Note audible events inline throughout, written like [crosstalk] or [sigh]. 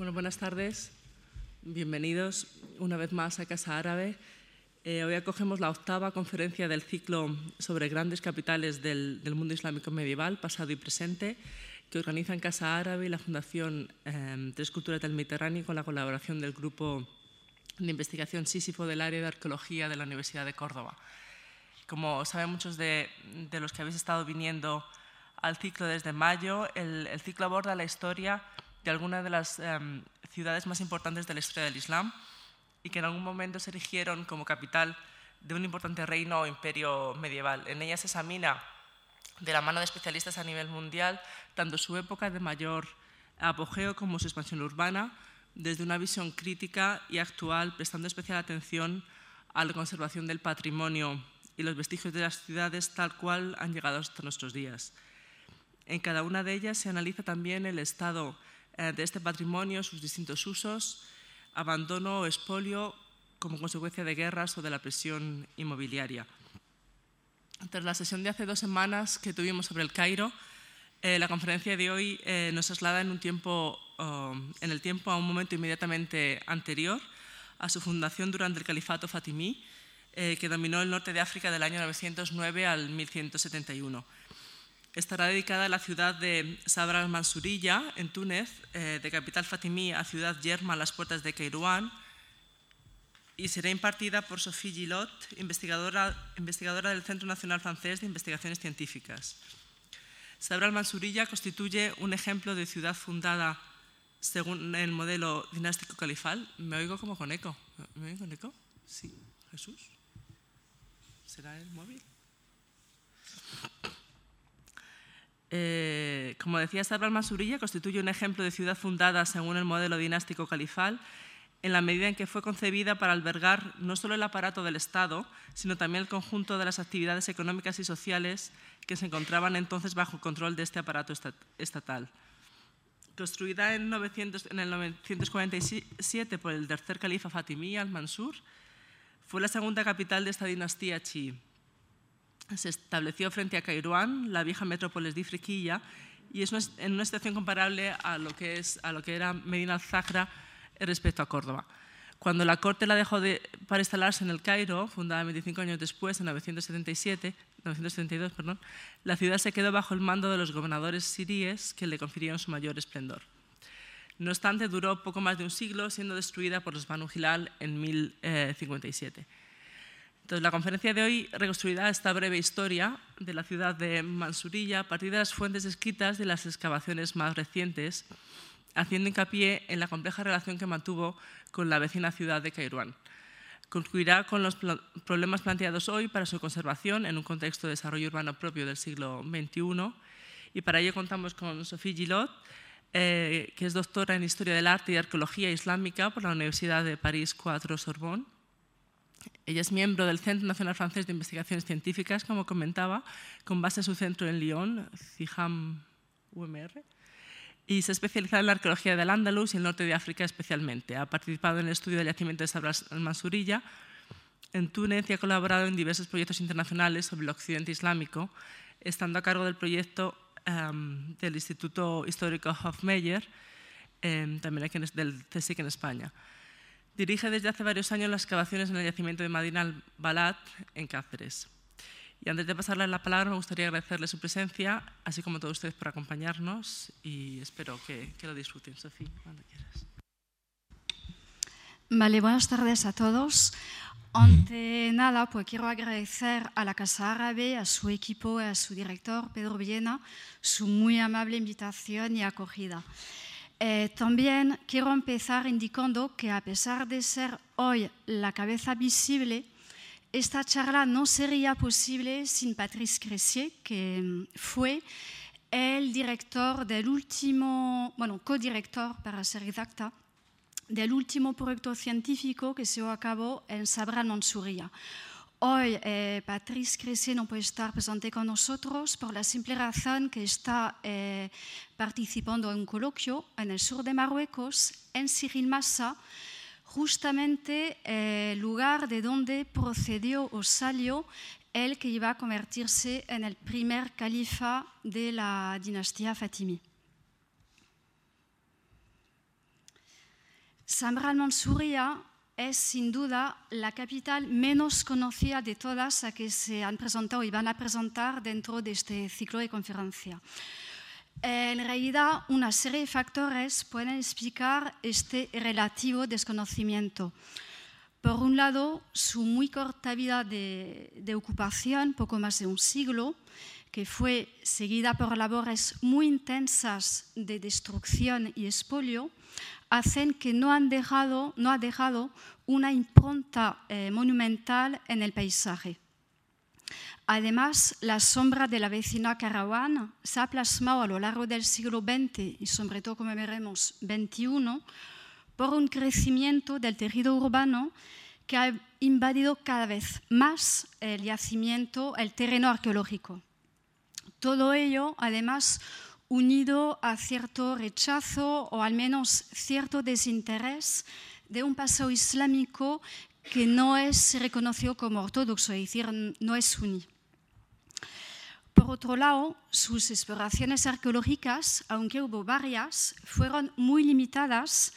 Bueno, buenas tardes. Bienvenidos una vez más a Casa Árabe. Eh, hoy acogemos la octava conferencia del ciclo sobre grandes capitales del, mundo islámico medieval, pasado y presente, que organizan Casa Árabe y la Fundación eh, Tres Culturas del Mediterráneo con la colaboración del Grupo de Investigación Sísifo del área de Arqueología de la Universidad de Córdoba. Como saben muchos de, los que habéis estado viniendo al ciclo desde mayo, el, ciclo aborda la historia de algunas de las eh, ciudades más importantes de la historia del Islam y que en algún momento se erigieron como capital de un importante reino o imperio medieval. En ella se examina de la mano de especialistas a nivel mundial tanto su época de mayor apogeo como su expansión urbana, desde una visión crítica y actual, prestando especial atención a la conservación del patrimonio y los vestigios de las ciudades tal cual han llegado hasta nuestros días. En cada una de ellas se analiza también el estado de este patrimonio, sus distintos usos, abandono o expolio como consecuencia de guerras o de la presión inmobiliaria. Tras la sesión de hace dos semanas que tuvimos sobre el Cairo, eh, la conferencia de hoy eh, nos traslada en, un tiempo, oh, en el tiempo a un momento inmediatamente anterior a su fundación durante el califato fatimí, eh, que dominó el norte de África del año 909 al 1171 estará dedicada a la ciudad de Sabra al-Mansurilla, en Túnez, eh, de capital fatimí a ciudad yerma a las puertas de Kairouan, y será impartida por Sophie Gillot, investigadora, investigadora del Centro Nacional Francés de Investigaciones Científicas. Sabra al-Mansurilla constituye un ejemplo de ciudad fundada según el modelo dinástico califal. Me oigo como con eco. ¿Me oigo con eco? Sí. Jesús. ¿Será el móvil? Eh, como decía Sabra Masurilla, constituye un ejemplo de ciudad fundada según el modelo dinástico califal, en la medida en que fue concebida para albergar no solo el aparato del Estado, sino también el conjunto de las actividades económicas y sociales que se encontraban entonces bajo control de este aparato estatal. Construida en, 900, en el 947 por el tercer califa fatimí al-Mansur, fue la segunda capital de esta dinastía chií se estableció frente a Kairouan, la vieja metrópolis de Ifriquilla, y es en una situación comparable a lo que, es, a lo que era Medina al-Zahra respecto a Córdoba. Cuando la corte la dejó de, para instalarse en el Cairo, fundada 25 años después, en 977, 972, perdón, la ciudad se quedó bajo el mando de los gobernadores siríes que le confirieron su mayor esplendor. No obstante, duró poco más de un siglo, siendo destruida por los Banu Hilal en 1057. Entonces, la conferencia de hoy reconstruirá esta breve historia de la ciudad de Mansurilla a partir de las fuentes escritas de las excavaciones más recientes, haciendo hincapié en la compleja relación que mantuvo con la vecina ciudad de Kairouan. Concluirá con los problemas planteados hoy para su conservación en un contexto de desarrollo urbano propio del siglo XXI. Y para ello contamos con Sophie Gillot, eh, que es doctora en Historia del Arte y Arqueología Islámica por la Universidad de París 4 Sorbonne ella es miembro del Centro Nacional Francés de Investigaciones Científicas, como comentaba, con base en su centro en Lyon, CIHAM UMR, y se ha especializado en la arqueología del Andalus y el norte de África especialmente. Ha participado en el estudio del yacimiento de Sabras al-Mansurilla en Túnez y ha colaborado en diversos proyectos internacionales sobre el occidente islámico, estando a cargo del proyecto em, del Instituto Histórico Hofmeyr, em, también del CSIC en España. Dirige desde hace varios años las excavaciones en el yacimiento de Madina al-Balat, en Cáceres. Y antes de pasarle la palabra, me gustaría agradecerle su presencia, así como a todos ustedes por acompañarnos y espero que, que lo disfruten. Sofía, cuando quieras. Vale, buenas tardes a todos. Ante nada, pues quiero agradecer a la Casa Árabe, a su equipo y a su director, Pedro Villena, su muy amable invitación y acogida. Eh, también quiero empezar indicando que a pesar de ser hoy la cabeza visible, esta charla no sería posible sin Patrice Cressier, que mm, fue el director del último, bueno, codirector para ser exacta, del último proyecto científico que se acabó en Sabra Mansuria. Hoy eh, Patrice Cressé no puede estar presente con nosotros por la simple razón que está eh, participando en un coloquio en el sur de Marruecos, en Cyril Massa, justamente el eh, lugar de donde procedió o salió el que iba a convertirse en el primer califa de la dinastía Fatimí. Samra es sin duda la capital menos conocida de todas a que se han presentado y van a presentar dentro de este ciclo de conferencia. En realidad, una serie de factores pueden explicar este relativo desconocimiento. Por un lado, su muy corta vida de, de, ocupación, poco más de un siglo, que fue seguida por labores muy intensas de destrucción y expolio, hacen que no, han dejado, no ha dejado una impronta eh, monumental en el paisaje. Además, la sombra de la vecina Carawan se ha plasmado a lo largo del siglo XX y sobre todo, como veremos, XXI, por un crecimiento del tejido urbano que ha invadido cada vez más el yacimiento, el terreno arqueológico. Todo ello, además, unido a cierto rechazo o al menos cierto desinterés de un pasado islámico que no es reconocido como ortodoxo, es decir, no es suní. Por otro lado, sus exploraciones arqueológicas, aunque hubo varias, fueron muy limitadas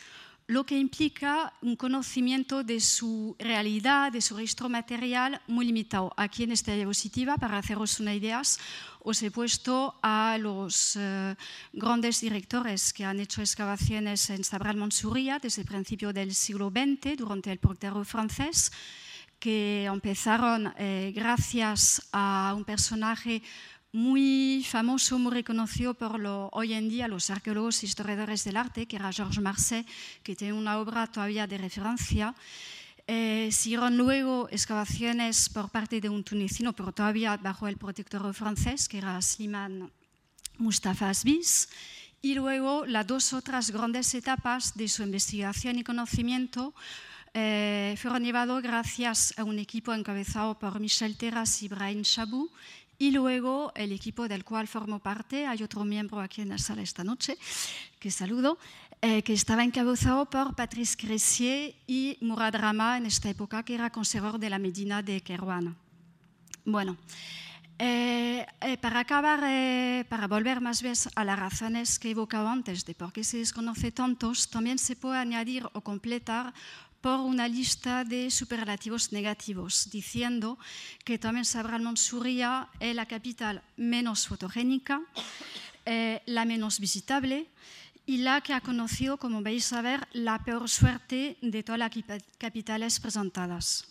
lo que implica un conocimiento de su realidad, de su registro material muy limitado. Aquí en esta diapositiva, para haceros una idea, os he puesto a los uh, grandes directores que han hecho excavaciones en Sabral Monsuria desde el principio del siglo XX, durante el portero francés, que empezaron eh, gracias a un personaje muy famoso, muy reconocido por lo, hoy en día los arqueólogos e historiadores del arte, que era Georges Marseille, que tiene una obra todavía de referencia. Eh, siguieron luego excavaciones por parte de un tunecino, pero todavía bajo el protectorado francés, que era Slimane Mustafa Asbis. Y luego las dos otras grandes etapas de su investigación y conocimiento eh, fueron llevadas gracias a un equipo encabezado por Michel Terras y Brian Chabou, y luego el equipo del cual formo parte, hay otro miembro aquí en la sala esta noche, que saludo, eh, que estaba encabezado por Patrice Cressier y Murad Rama en esta época, que era conservador de la Medina de Kerouan. Bueno, eh, eh, para acabar, eh, para volver más bien a las razones que he evocado antes de por qué se desconoce tantos, también se puede añadir o completar por una lista de superlativos negativos, diciendo que también Sabra Mansuria es la capital menos fotogénica, eh, la menos visitable y la que ha conocido, como vais a ver, la peor suerte de todas las capitales presentadas.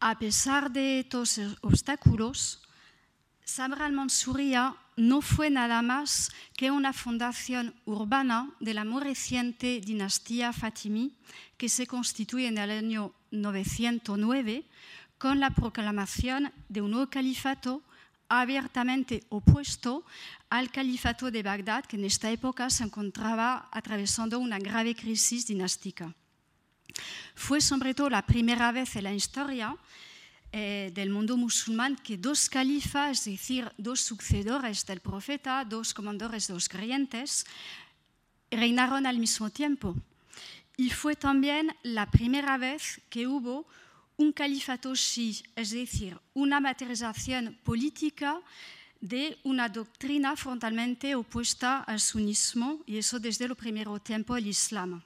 A pesar de estos obstáculos, Sabra al-Mansuria no fue nada más que una fundación urbana de la muy reciente dinastía Fatimí que se constituye en el año 909 con la proclamación de un nuevo califato abiertamente opuesto al califato de Bagdad, que en esta época se encontraba atravesando una grave crisis dinástica. Fue sobre todo la primera vez en la historia eh, del mundo musulmán que dos califas, es decir, dos sucedores del profeta, dos comandores, dos creyentes, reinaron al mismo tiempo. Y fue también la primera vez que hubo un califato shi, es decir, una materialización política de una doctrina frontalmente opuesta al sunismo, y eso desde el primer tiempo del Islam.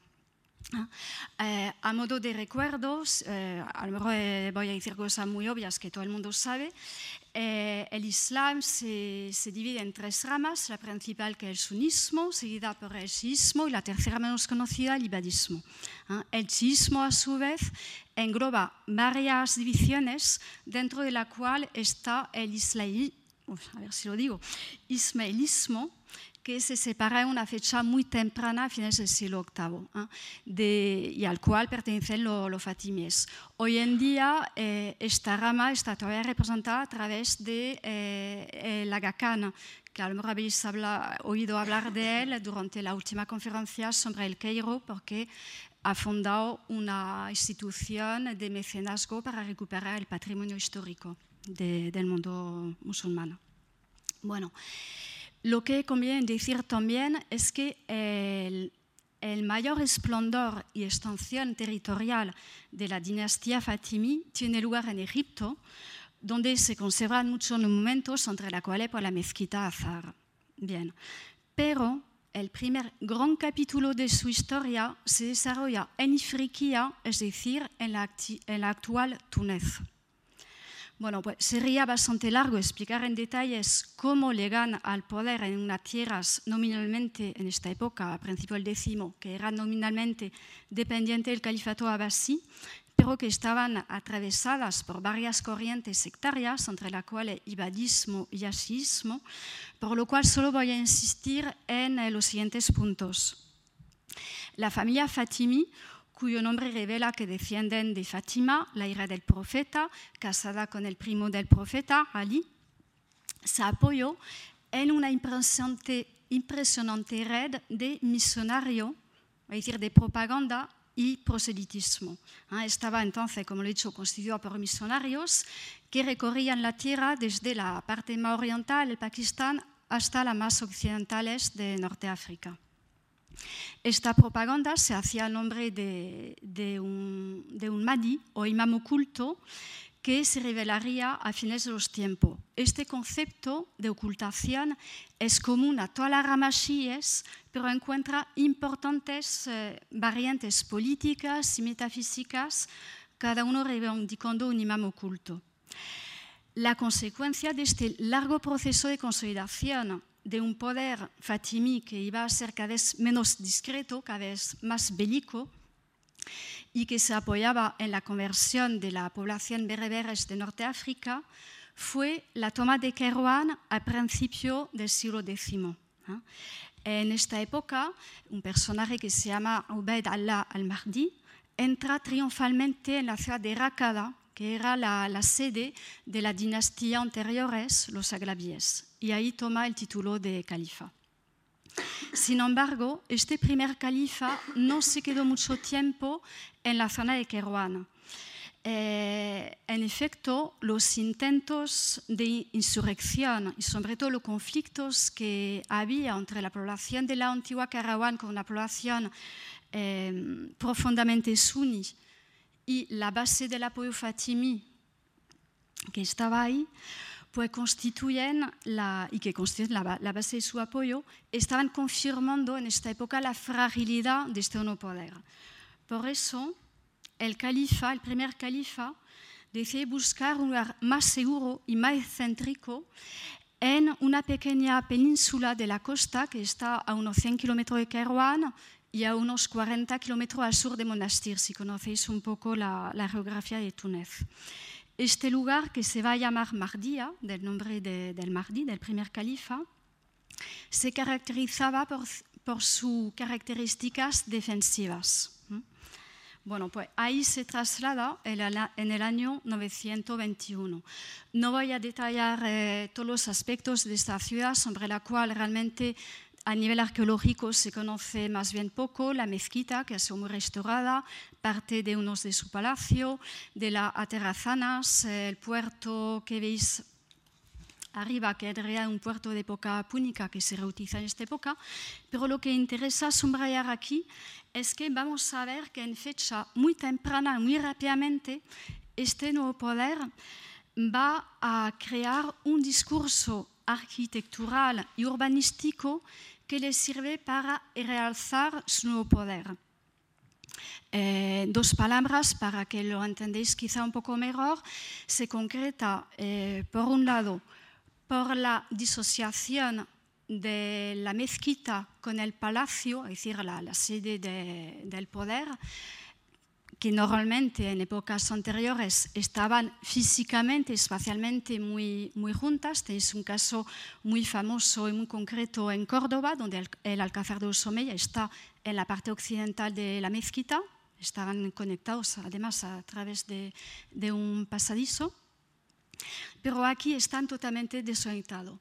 Eh, a modo de recuerdos, eh, a lo mejor eh, voy a decir cosas muy obvias que todo el mundo sabe, eh, el Islam se, divide en tres ramas, la principal que es el sunismo, seguida por el shiismo y la tercera menos conocida, el ibadismo. ¿eh? El shiismo, a su vez, engloba varias divisiones dentro de la cual está el ismaelismo, que se separa en una fecha muy temprana, a fines del siglo VIII, ¿eh? de, y al cual pertenecen los lo fatimíes. Hoy en día eh, esta rama está todavía representada a través de eh, el Aga Khan, que a lo mejor habéis habla, oído hablar de él durante la última conferencia sobre el Cairo, porque ha fundado una institución de mecenazgo para recuperar el patrimonio histórico de, del mundo musulmán. Bueno, lo que conviene decir también es que el, el mayor esplendor y extensión territorial de la dinastía Fatimí tiene lugar en Egipto, donde se conservan muchos monumentos, entre los cuales por la mezquita Azar. Bien, pero el primer gran capítulo de su historia se desarrolla en Ifriqiya, es decir, en la, en la actual Túnez. Bueno, pues sería bastante largo explicar en detalles cómo llegan al poder en unas tierras nominalmente, en esta época, a principio del décimo, que eran nominalmente dependientes del califato abasí, pero que estaban atravesadas por varias corrientes sectarias, entre las cuales ibadismo y asismo, por lo cual solo voy a insistir en los siguientes puntos. La familia Fatimi, cuyo nombre revela que descienden de Fatima, la hija del profeta, casada con el primo del profeta, Ali, se apoyó en una impresionante, red de misionarios, es decir, de propaganda y proselitismo. Ah, estaba entonces, como he dicho, constituido por misionarios que recorrían la tierra desde la parte más oriental, el Pakistán, hasta las más occidentales de Norte África. Esta propaganda se hacía a nombre de, de, un, de un Mahdi o imam oculto que se revelaría a fines de los tiempos. Este concepto de ocultación es común a todas las ramas chiíes, pero encuentra importantes eh, variantes políticas y metafísicas, cada uno reivindicando un imam oculto. La consecuencia de este largo proceso de consolidación de un poder fatimí que iba a ser cada vez menos discreto, cada vez más bélico, y que se apoyaba en la conversión de la población bereberes de Norte África, fue la toma de Kairouan a principio del siglo X. En esta época, un personaje que se llama Ubaid Allah al-Mahdi entra triunfalmente en la ciudad de Rakada, que era la, sede de la dinastía anteriores, los Aglabies, y ahí toma el título de califa. Sin embargo, este primer califa no se quedó mucho tiempo en la zona de Kerouan. Eh, en efecto, los intentos de insurrección y sobre todo los conflictos que había entre la población de la antigua Kerouan con la población eh, profundamente suní y la base del apoyo fatimí que estaba ahí, pues constituyen la, y que constituyen la, la, base de su apoyo, estaban confirmando en esta época la fragilidad de este nuevo poder. Por eso, el califa, el primer califa, decide buscar un lugar más seguro y más céntrico en una pequeña península de la costa que está a unos 100 kilómetros de Kairouan y a unos 40 kilómetros al sur de Monastir, si conocéis un poco la, geografía de Túnez. Este lugar, que se va a llamar Mardia, del nombre de, del Mahdi, del primer califa, se caracterizaba por, por sus características defensivas. Bueno, pues ahí se traslada en el año 921. No voy a detallar eh, todos los aspectos de esta ciudad sobre la cual realmente a nivel arqueológico se conoce más bien poco la mezquita, que ha sido muy restaurada, parte de unos de su palacio, de las aterrazanas, el puerto que veis arriba, que era un puerto de época púnica que se reutiliza en esta época. Pero lo que interesa subrayar aquí es que vamos a ver que en fecha muy temprana, muy rápidamente, este nuevo poder va a crear un discurso arquitectural y urbanístico que le sirve para realzar su nuevo poder. Eh, dos palabras para que lo entendáis quizá un poco mejor. Se concreta, eh, por un lado, por la disociación de la mezquita con el palacio, es decir, la, sede de, del poder, que normalmente en épocas anteriores estaban físicamente, espacialmente muy, muy juntas. Tenéis un caso muy famoso y muy concreto en Córdoba, donde el, Alcázar de Osomeya está en la parte occidental de la mezquita. Estaban conectados además a través de, de un pasadizo. Pero aquí están totalmente desorientados.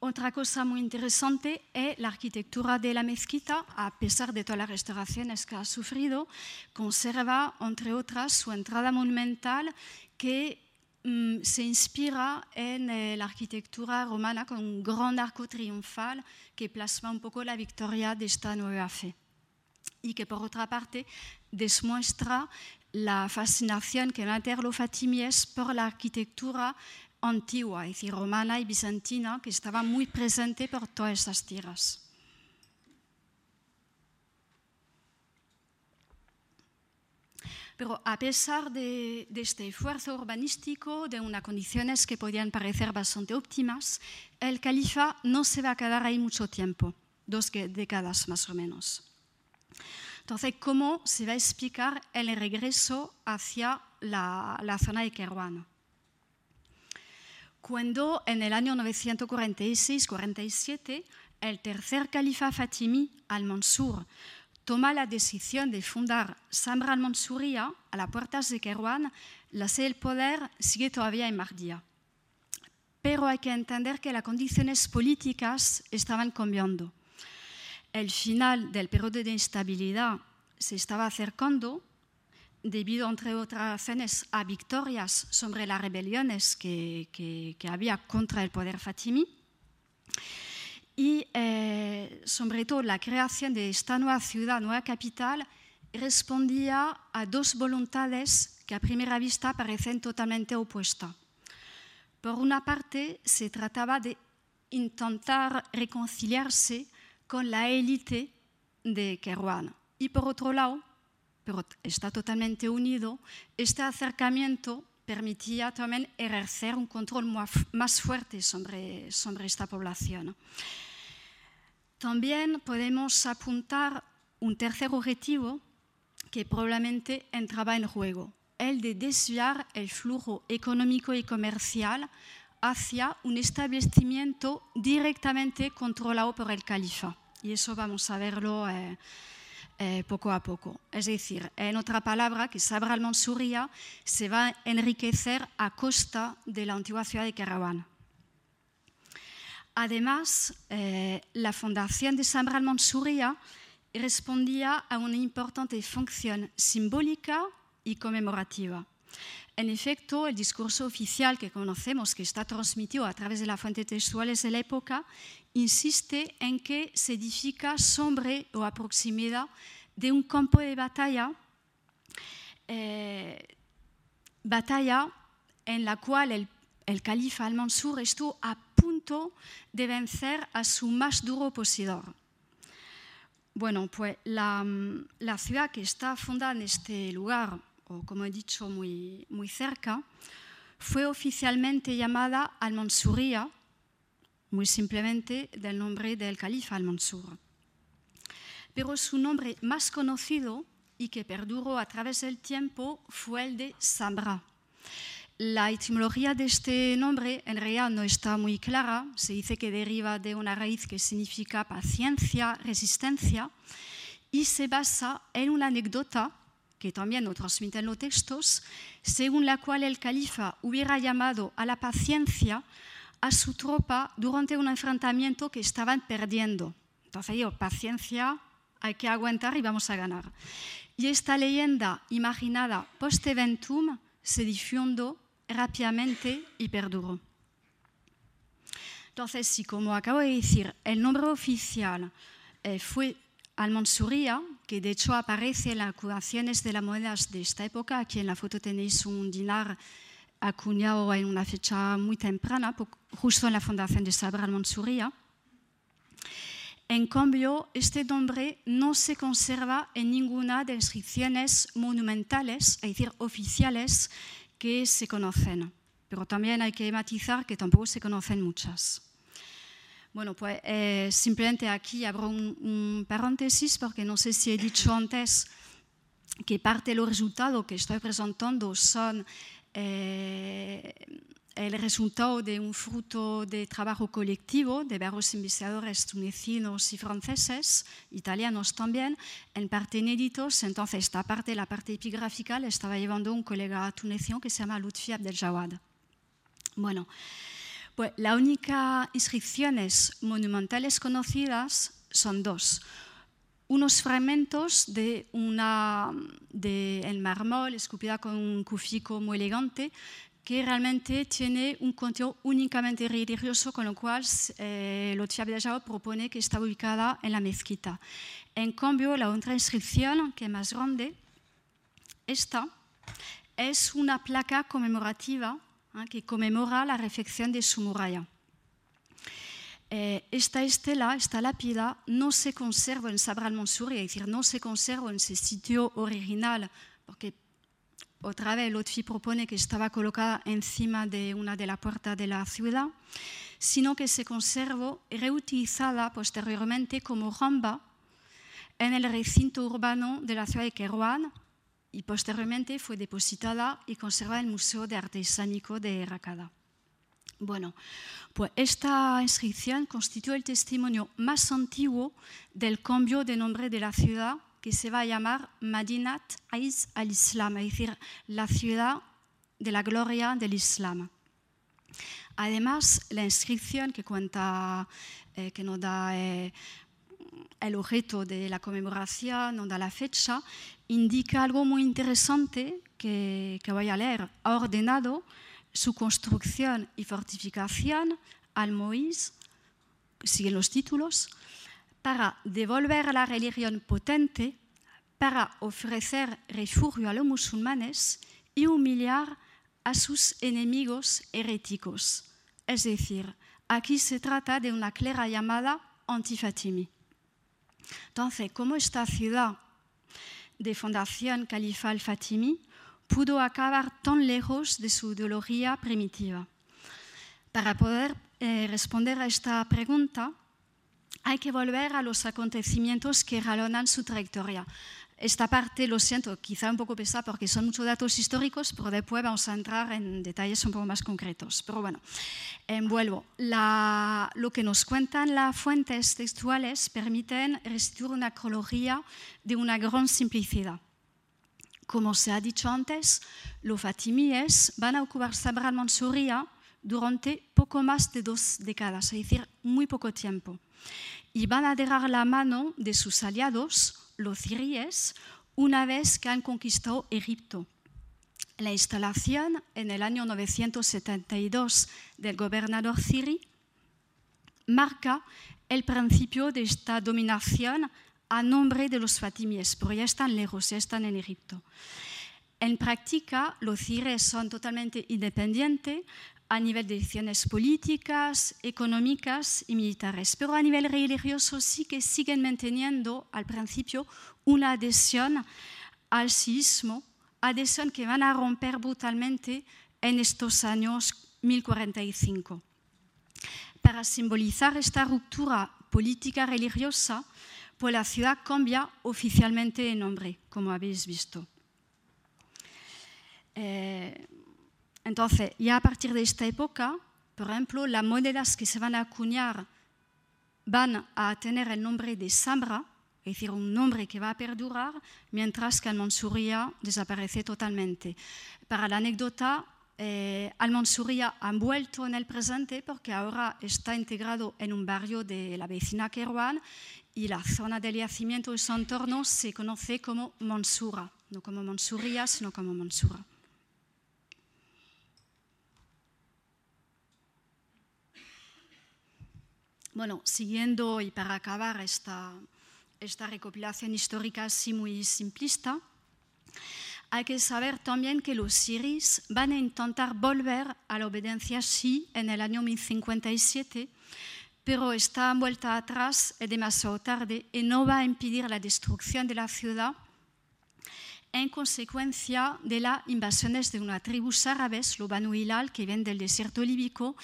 Otra cosa muy interesante es la arquitectura de la mezquita, a pesar de todas las restauraciones que ha sufrido, conserva, entre otras, su entrada monumental que mm, se inspira en eh, la arquitectura romana con un gran arco triunfal que plasma un poco la victoria de esta nueva fe. Y que por otra parte demuestra la fascinación que tener los fatimíes por la arquitectura antigua, es decir, romana y bizantina, que estaba muy presente por todas estas tierras. Pero a pesar de, este esfuerzo urbanístico, de unas condiciones que podían parecer bastante óptimas, el califa no se va a quedar ahí mucho tiempo, dos décadas más o menos. Entonces, ¿cómo se va a explicar el regreso hacia la, la zona de Kerouan? Cuando en el año 946-47 el tercer califa fatimí, al-Mansur, toma la decisión de fundar Samra al-Mansuria a las puertas de Kerouan, la sede del poder sigue todavía en Mahdia. Pero hay que entender que las condiciones políticas estaban cambiando. El final del periodo de instabilidad se estaba acercando debido, entre otras razones, a victorias sobre las rebeliones que, que, que había contra el poder fatimí y eh, sobre todo la creación de esta nueva ciudad, nueva capital, respondía a dos voluntades que a primera vista parecen totalmente opuestas. Por una parte, se trataba de intentar reconciliarse con la élite de Kerouan. Y por otro lado, pero está totalmente unido, este acercamiento permitía también ejercer un control más fuerte sobre, sobre esta población. También podemos apuntar un tercer objetivo que probablemente entraba en juego, el de desviar el flujo económico y comercial hacia un establecimiento directamente controlado por el califa. Y eso vamos a verlo eh, eh, poco a poco. Es decir, en otra palabra, que Sabra al-Mansuria se va a enriquecer a costa de la antigua ciudad de Karawan. Además, eh, la fundación de Samra al-Mansuria respondía a una importante función simbólica y conmemorativa. En efecto, el discurso oficial que conocemos, que está transmitido a través de las fuentes textuales de la época, insiste en que se edifica sobre o a proximidad de un campo de batalla, eh, batalla en la cual el, califa al-Mansur estuvo a de vencer a su más duro opositor. Bueno, pues la, ciudad que está fundada en este lugar, o como he dicho, muy, muy cerca, fue oficialmente llamada Al-Mansuría, muy simplemente del nombre del califa Al-Mansur. Pero su nombre más conocido y que perduró a través del tiempo fue el de Samra. La etimología de este nombre en realidad no está muy clara. Se dice que deriva de una raíz que significa paciencia, resistencia, y se basa en una anécdota que también nos transmiten los textos, según la cual el califa hubiera llamado a la paciencia a su tropa durante un enfrentamiento que estaban perdiendo. Entonces digo, paciencia, hay que aguantar y vamos a ganar. Y esta leyenda imaginada post-eventum se difundió rápidamente y perduró. Entonces, si como acabo de decir, el nombre oficial eh, fue Al-Mansuria, que de hecho aparece en las acuñaciones de las monedas de esta época, aquí en la foto tenéis un dinar acuñado en una fecha muy temprana, justo en la fundación de Sabra al-Mansuria. En cambio, este nombre no se conserva en ninguna de las inscripciones monumentales, es decir, oficiales, que se conocen, pero también hay que matizar que tampoco se conocen muchas. Bueno, pues eh, simplemente aquí abro un, un, paréntesis porque no sé si he dicho antes que parte de los resultados que estoy presentando son eh, el resultado de un fruto de trabajo colectivo de varios investigadores tunecinos y franceses, italianos también, en parte inéditos. Entonces, esta parte, la parte epigráfica, la estaba llevando un colega tunecino que se llama Lutfi Abdel Jawad. Bueno, pues las únicas inscripciones monumentales conocidas son dos unos fragmentos de una de el mármol esculpida con un cufico muy elegante que realmente tiene un contenido únicamente religioso, con lo cual eh, de Java propone que está ubicada en la mezquita. En cambio, la otra inscripción, que es más grande, esta es una placa conmemorativa ¿eh? que conmemora la refección de su muralla. Eh, esta estela, esta lápida, no se conserva en Sabra al-Mansuri, es decir, no se conserva en su sitio original, porque otra vez Lotfi propone que estaba colocada encima de una de las puertas de la ciudad, sino que se conservó reutilizada posteriormente como ramba en el recinto urbano de la ciudad de Kerouan y posteriormente fue depositada y conservada en el Museo de Artesánico de Rakada. Bueno, pues esta inscripción constituye el testimonio más antiguo del cambio de nombre de la ciudad que se va a llamar Madinat Aiz al-Islam, es decir, la ciudad de la gloria del Islam. Además, la inscripción que cuenta, eh, que nos da eh, el objeto de la conmemoración, nos da la fecha, indica algo muy interesante que, que voy a leer. Ha ordenado su construcción y fortificación al Moïse, siguen los títulos, para devolver la religión potente, para ofrecer refugio a los musulmanes y humillar a sus enemigos heréticos. Es decir, aquí se trata de una clara llamada antifatimi. Entonces, ¿cómo esta ciudad de fundación califal fatimi pudo acabar tan lejos de su ideología primitiva? Para poder eh, responder a esta pregunta, hay que volver a los acontecimientos que jalonan su trayectoria. Esta parte, lo siento, quizá un poco pesada porque son muchos datos históricos, pero después vamos a entrar en detalles un poco más concretos. Pero bueno, envuelvo. lo que nos cuentan las fuentes textuales permiten restituir una cronología de una gran simplicidad. Como se ha dicho antes, los fatimíes van a ocupar Sabra al-Mansuria durante poco más de dos décadas, es decir, muy poco tiempo y van a dejar la mano de sus aliados, los siríes, una vez que han conquistado Egipto. La instalación en el año 972 del gobernador sirí marca el principio de esta dominación a nombre de los fatimíes, pero ya están lejos, ya están en Egipto. En práctica, los siríes son totalmente independientes, a nivel de decisiones políticas, económicas y militares, pero a nivel religioso sí que siguen manteniendo al principio una adhesión al sismo, adhesión que van a romper brutalmente en estos años 1045. Para simbolizar esta ruptura política religiosa, pues la ciudad cambia oficialmente de nombre, como habéis visto. Eh, entonces, ya a partir de esta época, por ejemplo, las monedas que se van a acuñar van a tener el nombre de Samra, es decir, un nombre que va a perdurar, mientras que Al-Mansuria desaparece totalmente. Para la anécdota, eh, Al-Mansuria ha vuelto en el presente porque ahora está integrado en un barrio de la vecina Kerouan y la zona del yacimiento y su entorno se conoce como Mansura, no como Mansuria, sino como Mansura. Bueno, siguiendo y para acabar esta, esta recopilación histórica así muy simplista, hay que saber también que los siris van a intentar volver a la obediencia sí en el año 1057, pero esta vuelta atrás es demasiado tarde y no va a impedir la destrucción de la ciudad en consecuencia de las invasiones de una tribu árabes, los Banu Hilal, que vienen del desierto líbico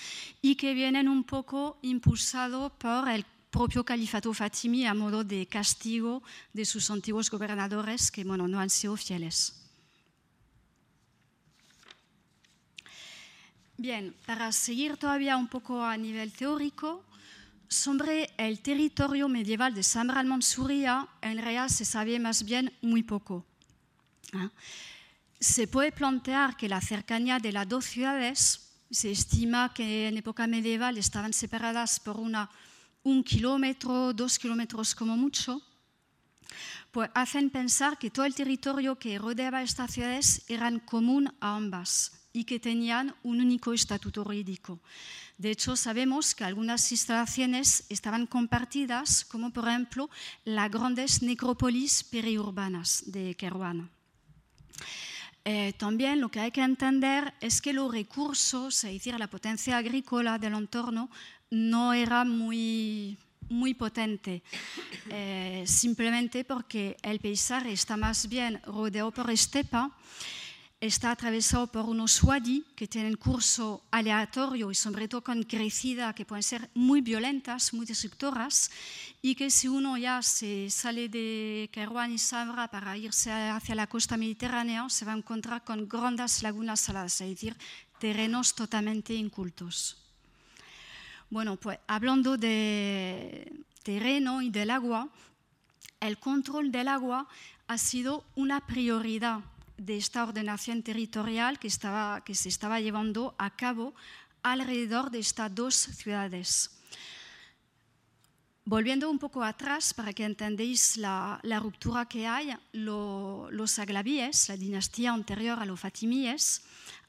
y que vienen un poco impulsados por el propio califato fatimi a modo de castigo de sus antiguos gobernadores que bueno, no han sido fieles. Bien, para seguir todavía un poco a nivel teórico, sobre el territorio medieval de Samra al-Mansuria, en realidad se sabe más bien muy poco. Se puede plantear que la cercanía de las dos ciudades, se estima que en época medieval estaban separadas por una, un kilómetro, dos kilómetros como mucho, pues hacen pensar que todo el territorio que rodeaba estas ciudades era común a ambas y que tenían un único estatuto jurídico. De hecho, sabemos que algunas instalaciones estaban compartidas, como por ejemplo las grandes necrópolis periurbanas de Kerouan. Eh, también lo que hay que entender es que los recursos, es decir, la potencia agrícola del entorno, no era muy, muy potente, eh, simplemente porque el paisaje está más bien rodeado por estepa está atravesado por unos wadi que tienen curso aleatorio y sobre todo con crecida que pueden ser muy violentas, muy destructoras y que si uno ya se sale de Kerouan y Sabra para irse hacia la costa mediterránea se va a encontrar con grandes lagunas saladas, es decir, terrenos totalmente incultos. Bueno, pues hablando de terreno y del agua, el control del agua ha sido una prioridad de esta ordenación territorial que, estaba, que se estaba llevando a cabo alrededor de estas dos ciudades. Volviendo un poco atrás, para que entendáis la, ruptura que hay, los aglavíes, la dinastía anterior a los fatimíes,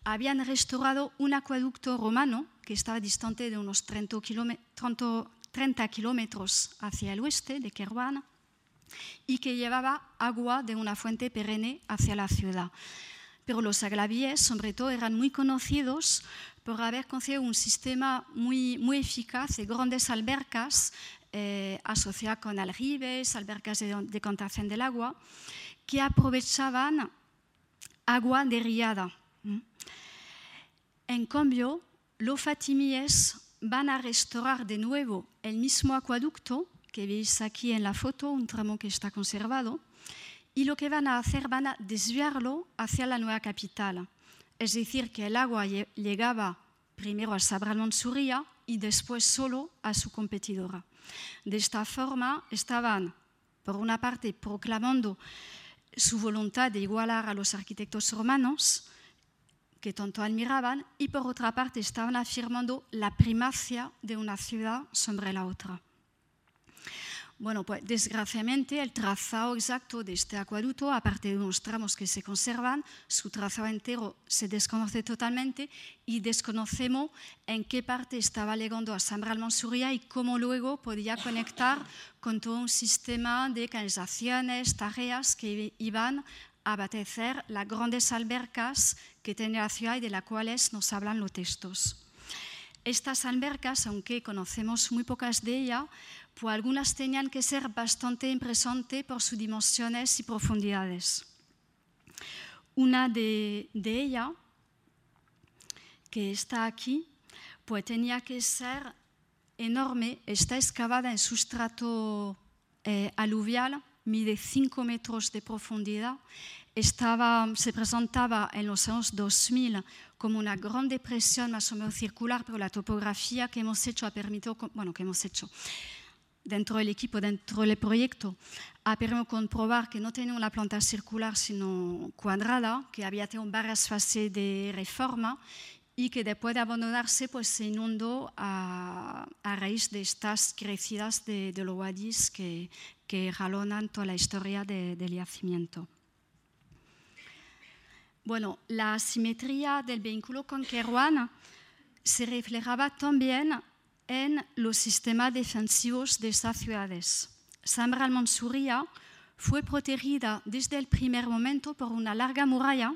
habían restaurado un acueducto romano que estaba distante de unos 30 kilómetros hacia el oeste de Kerouan y que llevaba agua de una fuente perenne hacia la ciudad. Pero los aglavíes, sobre todo, eran muy conocidos por haber conseguido un sistema muy, muy eficaz de grandes albercas eh, asociadas con aljibes, albercas de decantación del agua, que aprovechaban agua derriada. En cambio, los fatimíes van a restaurar de nuevo el mismo acueducto que veis aquí en la foto, un tramo que está conservado, y lo que van a hacer van a desviarlo hacia la nueva capital. Es decir, que el agua llegaba primero a Sabral Mansuria y después solo a su competidora. De esta forma estaban, por una parte, proclamando su voluntad de igualar a los arquitectos romanos, que tanto admiraban, y por otra parte estaban afirmando la primacia de una ciudad sobre la otra. Bueno, pues desgraciadamente el trazado exacto de este acueducto, aparte de unos tramos que se conservan, su trazado entero se desconoce totalmente y desconocemos en qué parte estaba llegando a San Mansuria y cómo luego podía conectar con todo un sistema de canalizaciones, tareas que iban a abastecer las grandes albercas que tenía la ciudad y de las cuales nos hablan los textos. Estas albercas, aunque conocemos muy pocas de ellas, pues algunas tenían que ser bastante impresionantes por sus dimensiones y profundidades. Una de, ellas, que está aquí, pues tenía que ser enorme, está excavada en sustrato eh, aluvial, mide 5 metros de profundidad, estaba, se presentaba en los años 2000 como una gran depresión más o menos circular, pero la topografía que hemos hecho ha permitido, bueno, que hemos hecho, dentro del equipo, dentro del proyecto, ha permitido comprobar que no tenía una planta circular, sino cuadrada, que había tenido varias fases de reforma y que después de abandonarse pues, se inundó a, raíz de estas crecidas de, los wadis que, que jalonan toda la historia del yacimiento. Bueno, la simetría del vínculo con Kerouan se reflejaba también en los sistemas defensivos de estas ciudades. Samra al-Mansuria fue protegida desde el primer momento por una larga muralla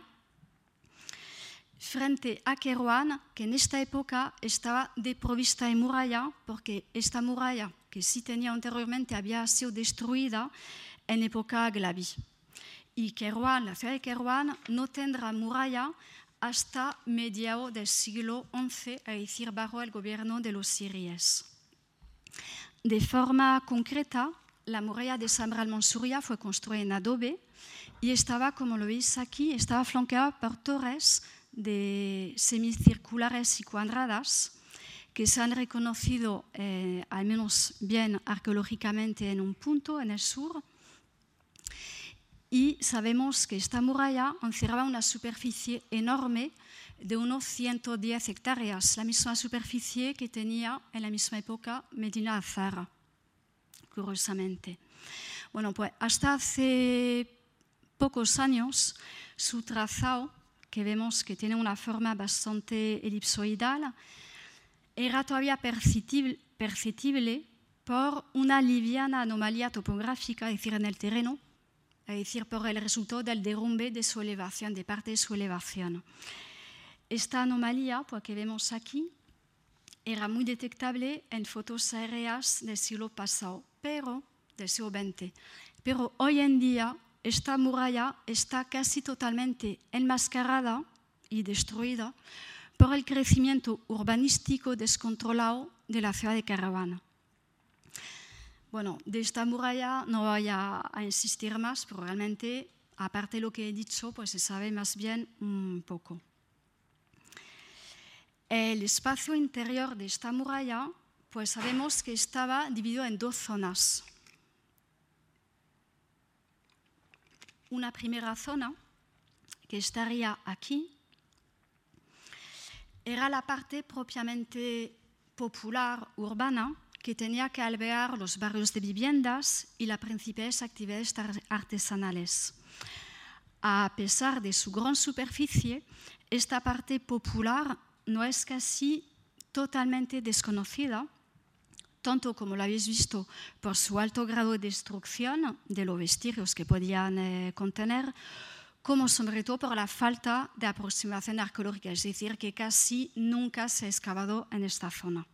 frente a Kerouan, que en esta época estaba desprovista de muralla, porque esta muralla, que sí tenía anteriormente, había sido destruida en época Glavi. Y la ciudad de Kerouan no tendrá muralla hasta mediados del siglo XI, es decir, bajo el gobierno de los siríes. De forma concreta, la muralla de San Mansuria fue construida en adobe y estaba, como lo veis aquí, estaba flanqueada por torres de semicirculares y cuadradas que se han reconocido, eh, al menos bien arqueológicamente, en un punto en el sur, y sabemos que esta muralla encerraba una superficie enorme de unos 110 hectáreas, la misma superficie que tenía en la misma época Medina Azara, curiosamente. Bueno, pues hasta hace pocos años su trazado, que vemos que tiene una forma bastante elipsoidal, era todavía perceptible, perceptible por una liviana anomalía topográfica, es decir, en el terreno, es decir, por el resultado del derrumbe de su elevación, de parte de su elevación. Esta anomalía, pues, que vemos aquí, era muy detectable en fotos aéreas del siglo pasado, pero del siglo XX. Pero hoy en día esta muralla está casi totalmente enmascarada y destruida por el crecimiento urbanístico descontrolado de la ciudad de Caravana. Bueno, de esta muralla no voy a, insistir más, pero realmente, aparte de lo que he dicho, pues se sabe más bien un poco. El espacio interior de esta muralla, pues sabemos que estaba dividido en dos zonas. Una primera zona, que estaría aquí, era la parte propiamente popular, urbana, que tenía que alvear los barrios de viviendas y las principales actividades artesanales. A pesar de su gran superficie, esta parte popular no es casi totalmente desconocida, tanto como lo habéis visto por su alto grado de destrucción de los vestigios que podían eh, contener, como sobre todo por la falta de aproximación arqueológica, es decir, que casi nunca se ha excavado en esta zona.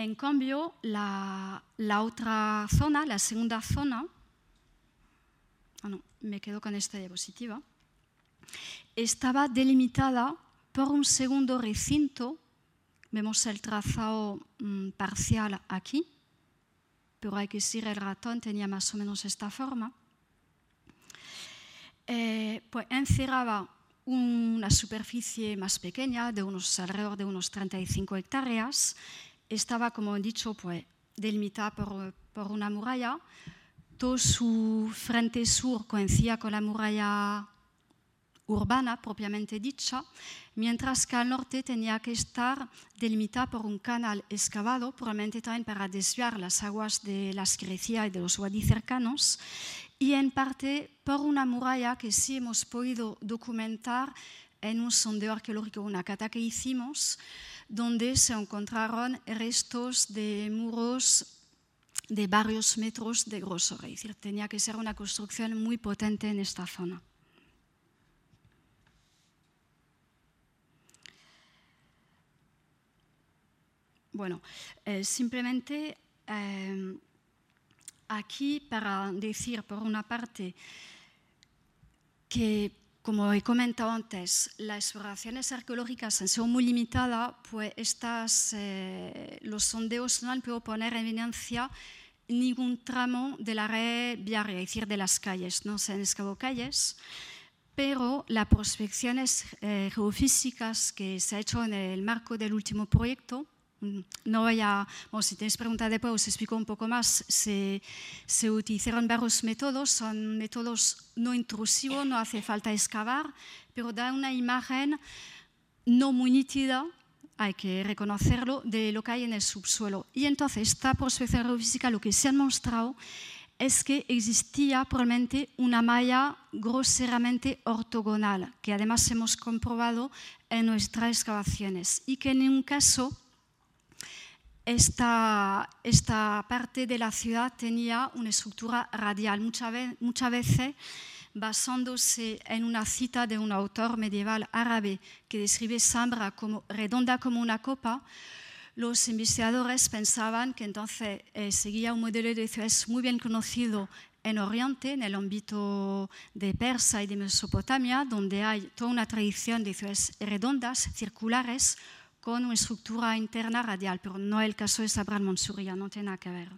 En cambio, la, otra zona, la segunda zona, ah, me quedo con esta diapositiva, estaba delimitada por un segundo recinto. Vemos el trazado mm, parcial aquí, pero hay que decir el ratón tenía más o menos esta forma. Eh, pues encerraba una superficie más pequeña, de unos alrededor de unos 35 hectáreas, estaba, como he dicho, pues, delimitada por, por una muralla. Todo su frente sur coincidía con la muralla urbana propiamente dicha, mientras que al norte tenía que estar delimitada por un canal excavado, probablemente también para desviar las aguas de la Escrecía y de los wadis cercanos, y en parte por una muralla que sí hemos podido documentar en un sondeo arqueológico, una cata que hicimos, donde se encontraron restos de muros de varios metros de grosor. Es decir, tenía que ser una construcción muy potente en esta zona. Bueno, eh, simplemente eh, aquí para decir, por una parte, que como he comentado antes, las exploraciones arqueológicas han sido muy limitadas, pues estas, eh, los sondeos no han podido poner en evidencia ningún tramo de la red viaria, es decir, de las calles. No se han excavado calles, pero las prospecciones eh, geofísicas que se ha hecho en el marco del último proyecto no voy a, bueno, si tenéis preguntas después os explico un poco más. Se, se, utilizaron varios métodos, son métodos no intrusivos, no hace falta excavar, pero da una imagen no muy nítida, hay que reconocerlo, de lo que hay en el subsuelo. Y entonces, esta prospección geofísica lo que se ha mostrado es que existía probablemente una malla groseramente ortogonal, que además hemos comprobado en nuestras excavaciones, y que en un caso esta, esta parte de la ciudad tenía una estructura radial, muchas, veces basándose en una cita de un autor medieval árabe que describe Sambra como redonda como una copa, los investigadores pensaban que entonces eh, seguía un modelo de ciudad muy bien conocido en Oriente, en el ámbito de Persa y de Mesopotamia, donde hay toda una tradición de ciudades redondas, circulares, con una estructura interna radial, pero no el caso de Sabral Monsuria, no tiene nada que ver.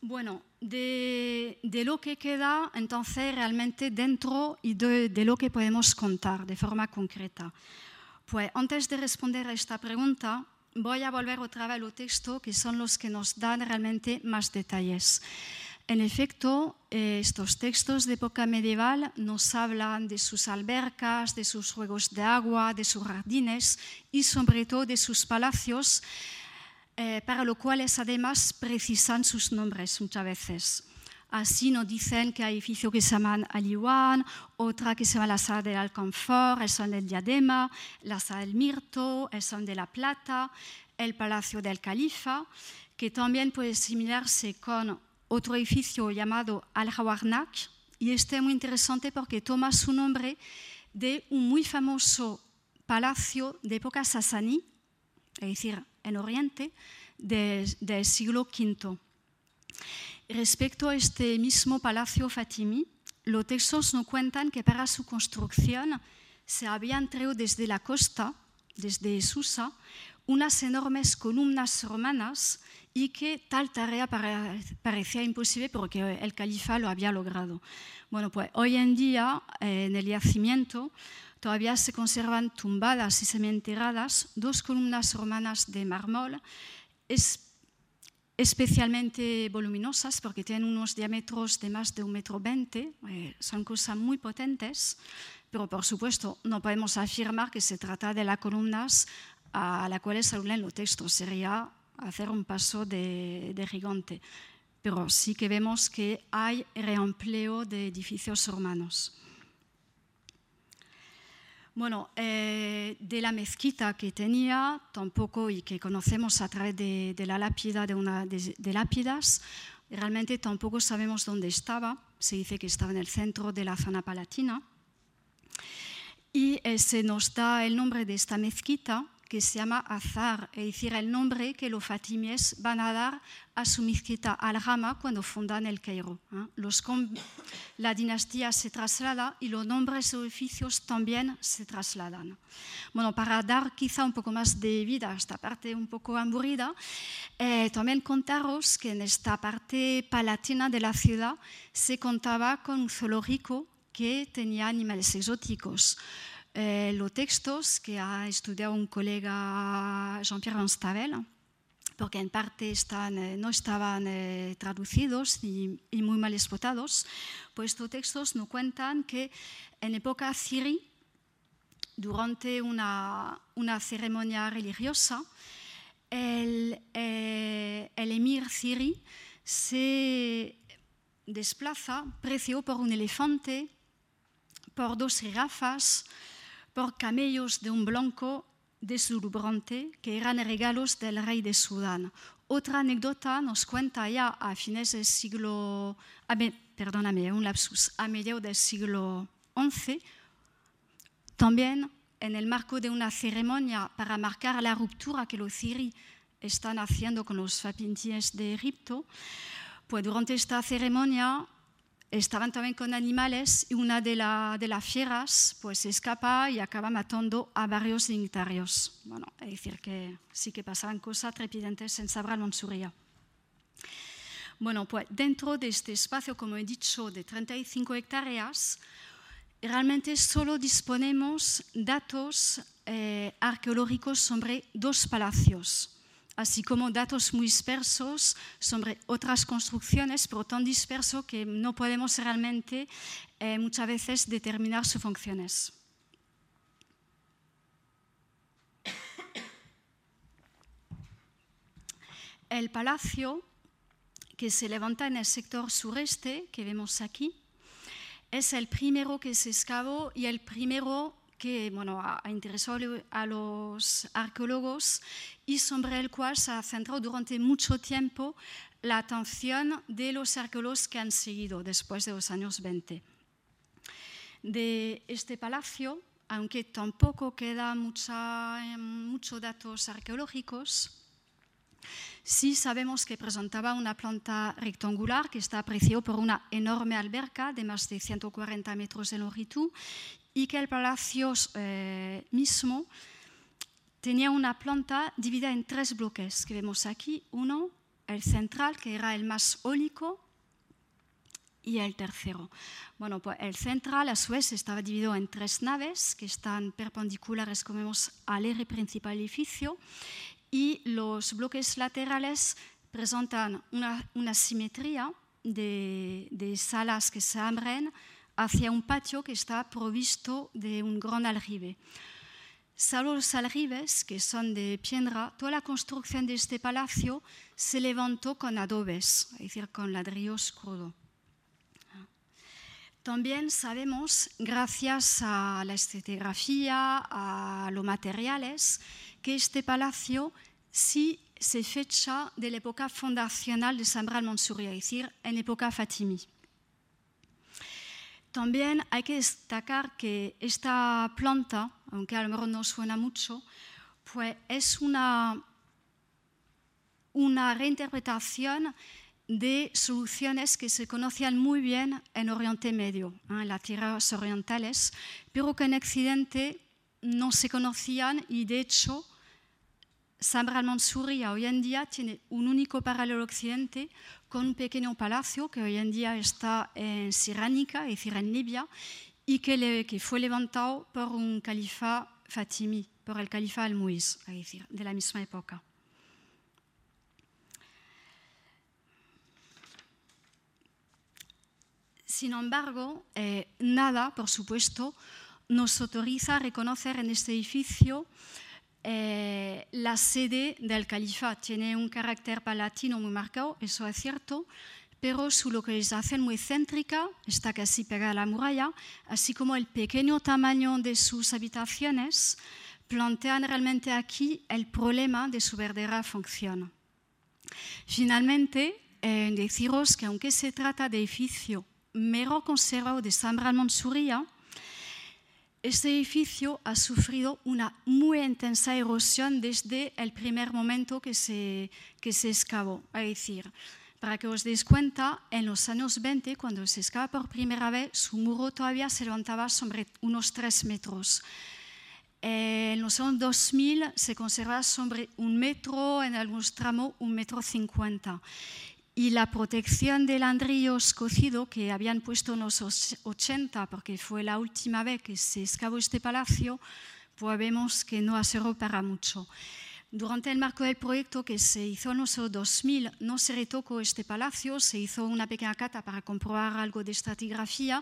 Bueno, de, lo que queda entonces realmente dentro y de, de, lo que podemos contar de forma concreta. Pues antes de responder a esta pregunta, voy a volver otra vez al texto, que son los que nos dan realmente más detalles. En efecto, eh, estos textos de época medieval nos hablan de sus albercas, de sus juegos de agua, de sus jardines y sobre todo de sus palacios, eh, para lo cuales además precisan sus nombres muchas veces. Así nos dicen que hay edificios que se llaman Aliwan, otra que se llama la Sala del Alcanfor, el Salón del Diadema, la Sala del Mirto, el Salón de la Plata, el Palacio del Califa, que también puede asimilarse con otro edificio llamado Al-Hawarnak, y este es muy interesante porque toma su nombre de un muy famoso palacio de época sasaní, es decir, en Oriente, del siglo V. Respecto a este mismo palacio fatimí, los textos nos cuentan que para su construcción se habían traído desde la costa, desde Susa, unas enormes columnas romanas y que tal tarea parecía imposible porque el califa lo había logrado. Bueno, pues hoy en día en el yacimiento todavía se conservan tumbadas y semienterradas dos columnas romanas de mármol especialmente voluminosas porque tienen unos diámetros de más de un metro veinte, eh, son cosas muy potentes, pero por supuesto no podemos afirmar que se trata de las columnas a las cuales se los textos, sería hacer un paso de, de gigante, pero sí que vemos que hay reempleo de edificios romanos. Bueno, eh, de la mezquita que tenía, tampoco, y que conocemos a través de, la lápida de una de, lápidas, realmente tampoco sabemos dónde estaba. Se dice que estaba en el centro de la zona palatina. Y eh, se nos da el nombre de esta mezquita que se llama Azar, es decir, el nombre que los fatimíes van a dar a su mezquita al-Rama cuando fundan el Cairo. ¿eh? la dinastía se traslada y los nombres de oficios también se trasladan. Bueno, para dar quizá un poco más de vida a esta parte un poco aburrida, eh, también contaros que en esta parte palatina de la ciudad se contaba con un zoológico que tenía animales exóticos. Eh, los textos que ha estudiado un colega Jean-Pierre Van Stavel, porque en parte están, eh, no estaban eh, traducidos y, muy mal explotados, pues estos textos nos cuentan que en época Ciri, durante una, una ceremonia religiosa, el, el emir Ciri se desplaza, preciado por un elefante, por dos jirafas, por camellos de un blanco deslumbrante que eran regalos del rey de Sudán. Otra anécdota nos cuenta ya a fines del siglo, a, perdóname, un lapsus, a mediados del siglo XI, también en el marco de una ceremonia para marcar la ruptura que los sirí están haciendo con los fapientíes de Egipto, pues durante esta ceremonia estaban también con animales y una de, las fieras pues escapa y acaba matando a varios dignitarios. Bueno, es decir, que sí que pasaban cosas trepidentes en Sabra Mansuria. Bueno, pues dentro de este espacio, como he dicho, de 35 hectáreas, realmente solo disponemos datos eh, arqueológicos sobre dos palacios así como datos muy dispersos sobre otras construcciones, pero tan dispersos que no podemos realmente eh, muchas veces determinar sus funciones. El palacio que se levanta en el sector sureste, que vemos aquí, es el primero que se excavó y el primero que bueno, ha, interesado a los arqueólogos y sobre el cual se ha centrado durante mucho tiempo la atención de los arqueólogos que han seguido después de los años 20. De este palacio, aunque tampoco queda muchos datos arqueológicos, sí sabemos que presentaba una planta rectangular que está apreciada por una enorme alberca de más de 140 metros de longitud y que el palacio eh, mismo tenía una planta dividida en tres bloques que vemos aquí. Uno, el central, que era el más ólico, y el tercero. Bueno, pues el central a su vez estaba dividido en tres naves que están perpendiculares, como vemos, al eje principal edificio, y los bloques laterales presentan una, simetría de salas que se abren hacia un patio que está provisto de un gran aljibe. Salvo los aljibes, que son de piedra, toda la construcción de este palacio se levantó con adobes, es decir, con ladrillos crudos. También sabemos, gracias a la estratigrafía, a los materiales, que este palacio sí se fecha de la época fundacional de Samra al-Mansuria, es decir, en época fatimí. También hay que destacar que esta planta, aunque a lo mejor no suena mucho, pues es una, una reinterpretación de soluciones que se conocían muy bien en Oriente Medio, en las tierras orientales, pero que en Occidente no se conocían y de hecho San Mansuria hoy en día tiene un único paralelo occidente con un pequeño palacio que hoy en día está en Siránica, es decir, en Libia, y que, fue levantado por un califa Fatimi, por el califa Al-Muiz, es decir, de la misma época. Sin embargo, eh, nada, por supuesto, nos autoriza a reconocer en este edificio eh, la sede del califa. Tiene un carácter palatino muy marcado, eso es cierto, pero su localización muy céntrica, está casi pegada a la muralla, así como el pequeño tamaño de sus habitaciones, plantean realmente aquí el problema de su verdadera función. Finalmente, eh, deciros que aunque se trata de edificio mero conservado de San Ramón Suría, este edificio ha sufrido una muy intensa erosión desde el primer momento que se, que se excavó. Es decir, para que os deis cuenta, en los años 20, cuando se excava por primera vez, su muro todavía se levantaba sobre unos 3 metros. En los años 2000 se conserva sobre un metro, en algunos tramos un metro cincuenta y la protección de ladrillos cocido que habían puesto en los 80, porque fue la última vez que se excavó este palacio, pues vemos que no ha para mucho. Durante el marco del proyecto que se hizo en los 2000, no se retocó este palacio, se hizo una pequeña cata para comprobar algo de estratigrafía,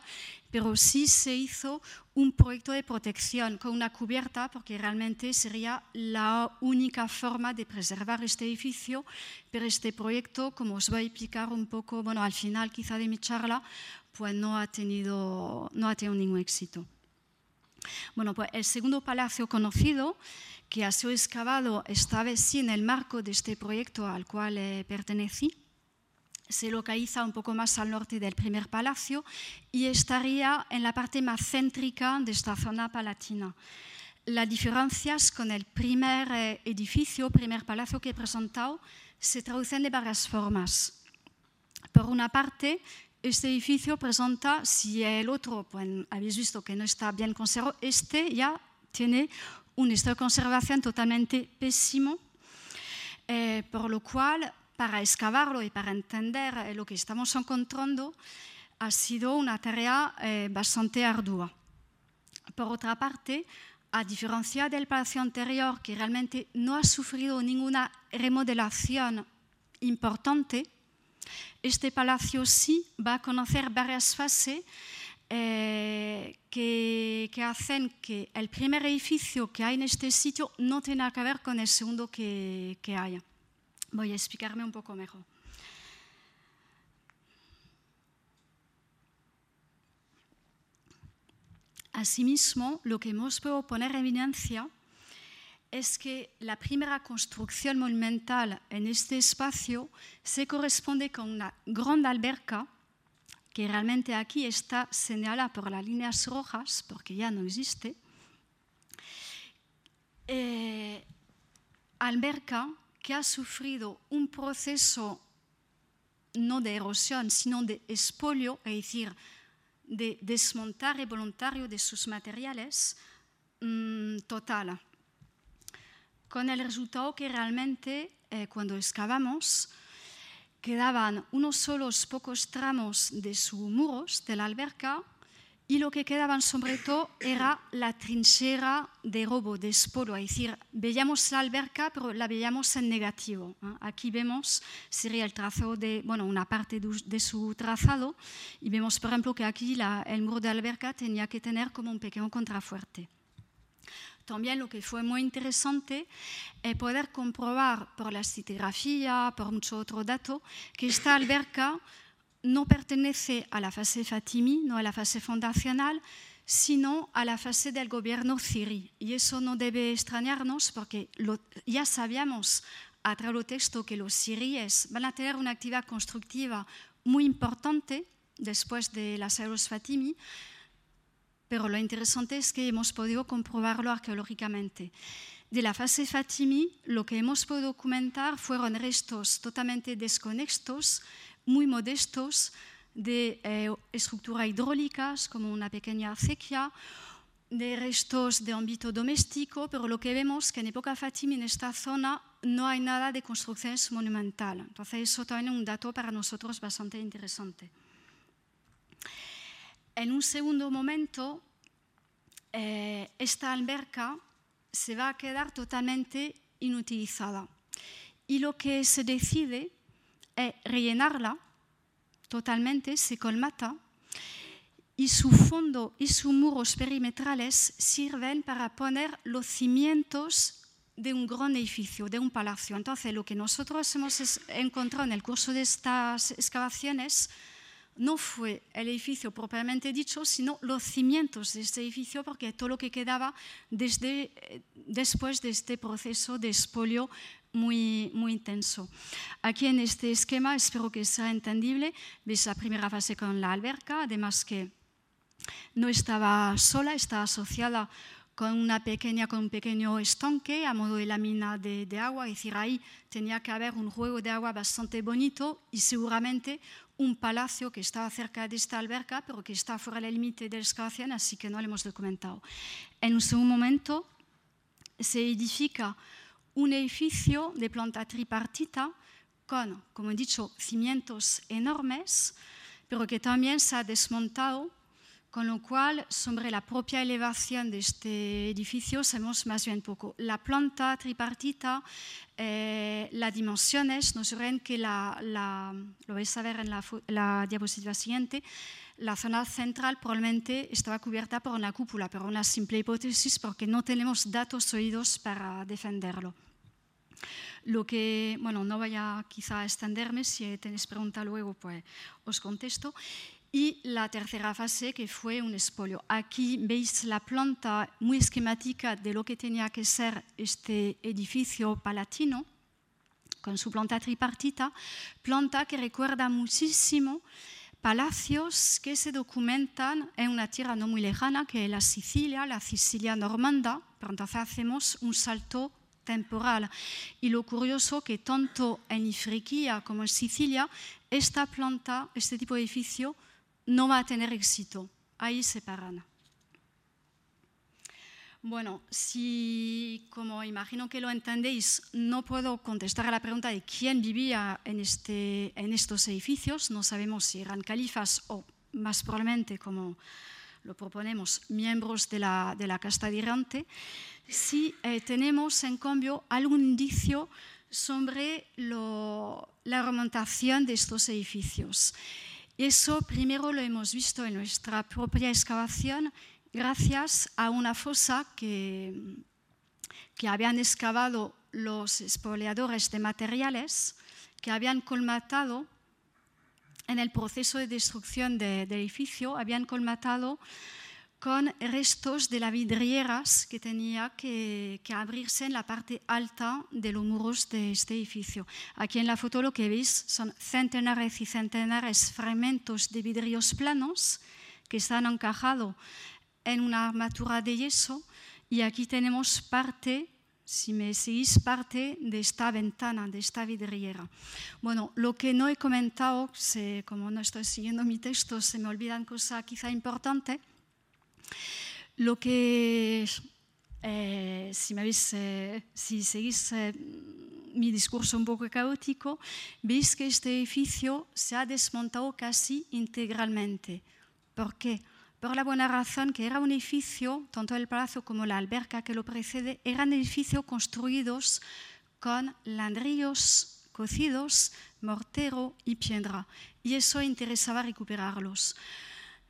pero sí se hizo un proyecto de protección con una cubierta, porque realmente sería la única forma de preservar este edificio, pero este proyecto, como os voy a explicar un poco, bueno, al final quizá de mi charla, pues no ha tenido, no ha tenido ningún éxito. Bueno, pues el segundo palacio conocido que ha sido excavado esta vez sí en el marco de este proyecto al cual eh, pertenecí. Se localiza un poco más al norte del primer palacio y estaría en la parte más céntrica de esta zona palatina. Las diferencias con el primer eh, edificio, primer palacio que he presentado, se traducen de varias formas. Por una parte, este edificio presenta, si el otro, pues, habéis visto que no está bien conservado, este ya tiene un estado de conservación totalmente pésimo, eh, por lo cual, para excavarlo y para entender eh, lo que estamos encontrando, ha sido una tarea eh, bastante ardua. Por otra parte, a diferencia del palacio anterior, que realmente no ha sufrido ninguna remodelación importante, este palacio sí va a conocer varias fases eh, que, hacen que el primer edificio que hay en este sitio no tenga que ver con el segundo que, que haya. Voy a explicarme un poco mejor. Asimismo, lo que hemos podido poner en evidencia es que la primera construcción monumental en este espacio se corresponde con una gran alberca que realmente aquí está señalada por las líneas rojas, porque ya no existe, eh, alberca que ha sufrido un proceso no de erosión, sino de espolio, es decir, de desmontar voluntario de sus materiales mm, total. Con el resultado que realmente eh, cuando excavamos quedaban unos solos pocos tramos de sus muros de la alberca y lo que quedaban sobre todo era la trinchera de robo, de espolo, es decir, veíamos la alberca, pero la veíamos en negativo. Aquí vemos, sería el trazado de, bueno, una parte de, su trazado, y vemos, por ejemplo, que aquí el muro de alberca tenía que tener como un pequeño contrafuerte. También lo que fue muy interesante es poder comprobar por la citrografía, por mucho otro dato, que esta [coughs] alberca no pertenece a la fase Fatimi, no a la fase fundacional, sino a la fase del gobierno sirí. Y eso no debe extrañarnos porque ya sabíamos a través del texto que los siríes van a tener una actividad constructiva muy importante después de las eros Fatimi, pero lo interesante es que hemos podido comprobarlo arqueológicamente. De la fase Fatimi, lo que hemos podido documentar fueron restos totalmente desconexos, muy modestos, de eh, estructuras hidráulicas, como una pequeña acequia, de restos de ámbito doméstico, pero lo que vemos que en época Fatimi, en esta zona, no hay nada de construcciones monumentales. Entonces, eso también es un dato para nosotros bastante interesante. En un segundo momento, eh, esta alberca se va a quedar totalmente inutilizada. Y lo que se decide es rellenarla totalmente, se colmata, y su fondo y sus muros perimetrales sirven para poner los cimientos de un gran edificio, de un palacio. Entonces, lo que nosotros hemos encontrado en el curso de estas excavaciones no fue el edificio propiamente dicho, sino los cimientos de este edificio, porque todo lo que quedaba desde, eh, después de este proceso de expolio muy, muy intenso. Aquí en este esquema, espero que sea entendible, veis la primera fase con la alberca, además que no estaba sola, estaba asociada con, una pequeña, con un pequeño estanque a modo de lámina de, de agua, es decir, ahí tenía que haber un juego de agua bastante bonito y seguramente un palacio que estaba cerca de esta alberca, pero que está fuera del límite de la excavación, así que no lo hemos documentado. En un segundo momento se edifica un edificio de planta tripartita con, como he dicho, cimientos enormes, pero que también se ha desmontado con lo cual, sobre la propia elevación de este edificio sabemos más bien poco. La planta tripartita, eh, las dimensiones nos sugieren que la, lo vais a ver en la, la, diapositiva siguiente, la zona central probablemente estaba cubierta por una cúpula, pero una simple hipótesis porque no tenemos datos sólidos para defenderlo. Lo que, bueno, no voy a quizá extenderme, si tenéis pregunta luego, pues os contesto y la tercera fase que fue un espolio. Aquí veis la planta muy esquemática de lo que tenía que ser este edificio palatino con su planta tripartita, planta que recuerda muchísimo palacios que se documentan en una tierra no muy lejana, que es la Sicilia, la Sicilia normanda, pero entonces hacemos un salto temporal. Y lo curioso que tanto en Ifriquía como en Sicilia, esta planta, este tipo de edificio, no va a tener éxito. Ahí se paran. Bueno, si, como imagino que lo entendéis, no puedo contestar a la pregunta de quién vivía en, este, en estos edificios, no sabemos si eran califas o más probablemente, como lo proponemos, miembros de la, de la casta dirante, si eh, tenemos en cambio algún indicio sobre la remontación de estos edificios. Eso primero lo hemos visto en nuestra propia excavación gracias a una fosa que, que habían excavado los expoliadores de materiales, que habían colmatado en el proceso de destrucción del edificio, habían colmatado con restos de las vidrieras que tenía que, abrirse en la parte alta de los muros de este edificio. Aquí en la foto lo que veis son centenares y centenares fragmentos de vidrios planos que están encajados en una armatura de yeso y aquí tenemos parte si me seguís parte de esta ventana, de esta vidriera. Bueno, lo que no he comentado, como no estoy siguiendo mi texto, se me olvidan cosas quizá importantes. Lo que, eh, si, me veis, eh, si seguís eh, mi discurso un poco caótico, veis que este edificio se ha desmontado casi integralmente. ¿Por qué? Por la buena razón que era un edificio, tanto el palacio como la alberca que lo precede, eran edificios construidos con ladrillos cocidos, mortero y piedra. Y eso interesaba recuperarlos.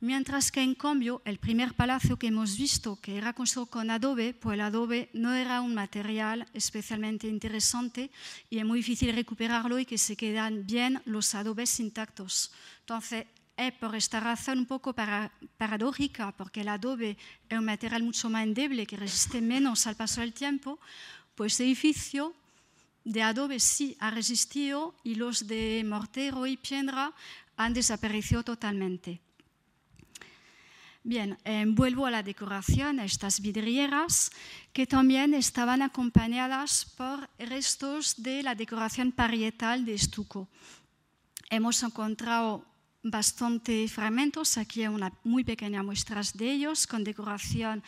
Mientras que en cambio el primer palacio que hemos visto, que era construido con adobe, pues el adobe no era un material especialmente interesante y es muy difícil recuperarlo y que se quedan bien los adobes intactos. Entonces, es por esta razón un poco paradójica, porque el adobe es un material mucho más endeble que resiste menos al paso del tiempo, pues el edificio de adobe sí ha resistido y los de mortero y piedra han desaparecido totalmente. Bien, eh, vuelvo a la decoración, a estas vidrieras que también estaban acompañadas por restos de la decoración parietal de estuco. Hemos encontrado bastante fragmentos, aquí hay una muy pequeña muestra de ellos, con decoración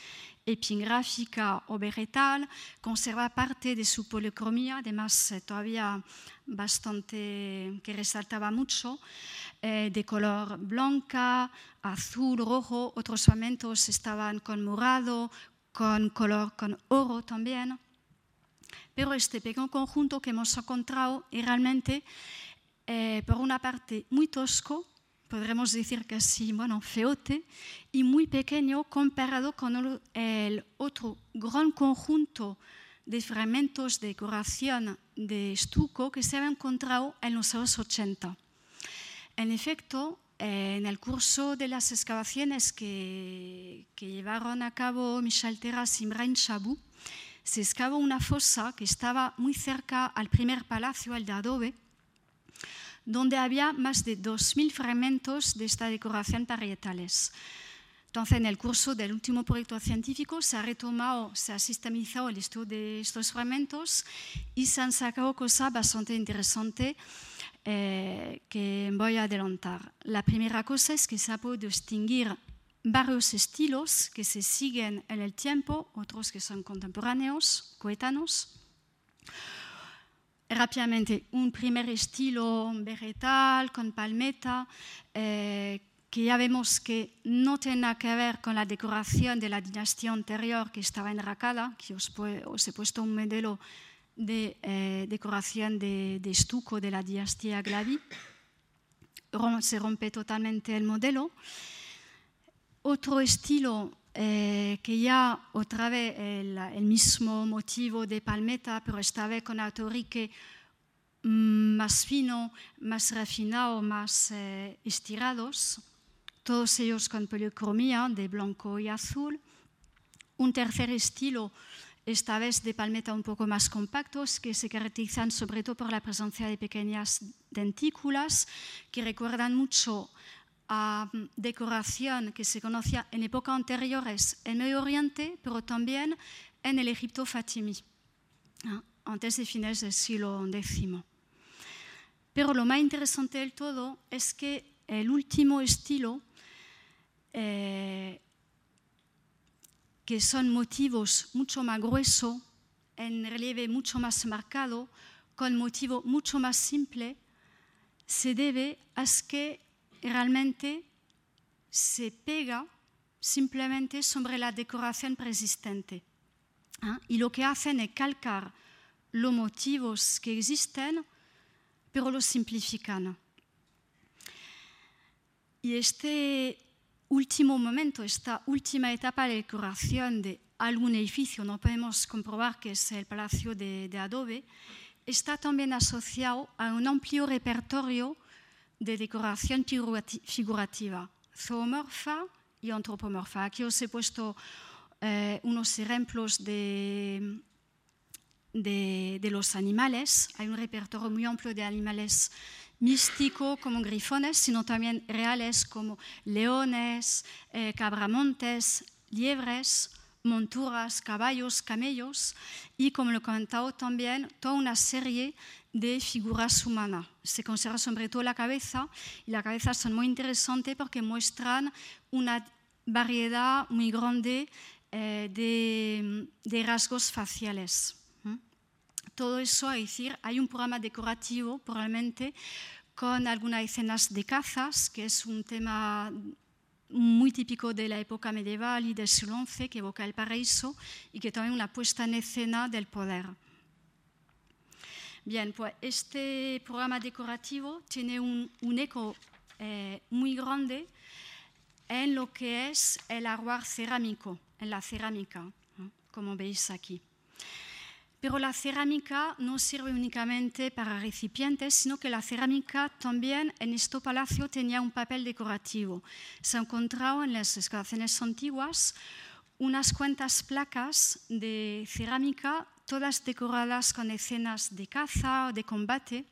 epigráfica o vegetal, conserva parte de su policromía, además eh, todavía bastante que resaltaba mucho, eh, de color blanca, azul, rojo, otros fragmentos estaban con morado, con color con oro también. Pero este pequeño conjunto que hemos encontrado es realmente, eh, por una parte, muy tosco, podremos decir casi, bueno, feote, y muy pequeño comparado con el otro gran conjunto de fragmentos de decoración de estuco que se había encontrado en los años 80. En efecto, eh, en el curso de las excavaciones que, que llevaron a cabo Michel Terras y Brian Chabou, se excavó una fosa que estaba muy cerca al primer palacio, el de adobe, donde había más de 2.000 fragmentos de esta decoración parietales. Entonces, en el curso del último proyecto científico se ha retomado, se ha sistematizado el estudio de estos fragmentos y se han sacado cosas bastante interesantes eh, que voy a adelantar. La primera cosa es que se ha podido distinguir varios estilos que se siguen en el tiempo, otros que son contemporáneos, coetanos rápidamente un primer estilo vegetal con palmeta, eh, que ya vemos que no tiene que ver con la decoración de la dinastía anterior que estaba en Rakala, que os, he puesto un modelo de eh, decoración de, estuco de la dinastía Glavi. Se rompe totalmente el modelo. Otro estilo eh, que ya otra vez el, mismo motivo de palmeta, pero esta vez con autorique más fino, más refinado, más eh, estirados, todos ellos con policromía de blanco y azul. Un tercer estilo, esta vez de palmeta un poco más compactos, que se caracterizan sobre todo por la presencia de pequeñas dentículas que recuerdan mucho a mm, decoración que se conocía en épocas anteriores en Medio Oriente, pero también en el Egipto fatimí, antes de fines del siglo X. Pero lo más interesante del todo es que el último estilo, eh, que son motivos mucho más gruesos, en relieve mucho más marcado, con motivo mucho más simple, se debe a que realmente se pega simplemente sobre la decoración persistente. ¿ah? Y lo que hacen es calcar los motivos que existen, pero los simplifican. Y este último momento, esta última etapa de decoración de algún edificio, no podemos comprobar que es el Palacio de, de Adobe, está también asociado a un amplio repertorio de decoración figurativa, zoomorfa y antropomorfa. Aquí os he puesto eh, unos ejemplos de, de, los animales. Hay un repertorio muy amplio de animales místicos como grifones, sino también reales como leones, eh, cabramontes, liebres, monturas, caballos, camellos y, como lo he comentado también, toda una serie de figuras humanas. Se conserva sobre todo la cabeza y la cabeza son muy interesantes porque muestran una variedad muy grande eh, de, rasgos faciales. Todo eso, es decir, hay un programa decorativo probablemente con algunas escenas de cazas, que es un tema muy típico de la época medieval y del siglo XI, que evoca el paraíso y que también una puesta en escena del poder. Bien, pues este programa decorativo tiene un, eco eh, muy grande en lo que es el ajuar cerámico, en la cerámica, como veis aquí. Pero la cerámica no sirve únicamente para recipientes, sino que la cerámica también en este palacio tenía un papel decorativo. Se ha encontrado en las excavaciones antiguas unas cuantas placas de cerámica todas decoradas con escenas de caza o de combate,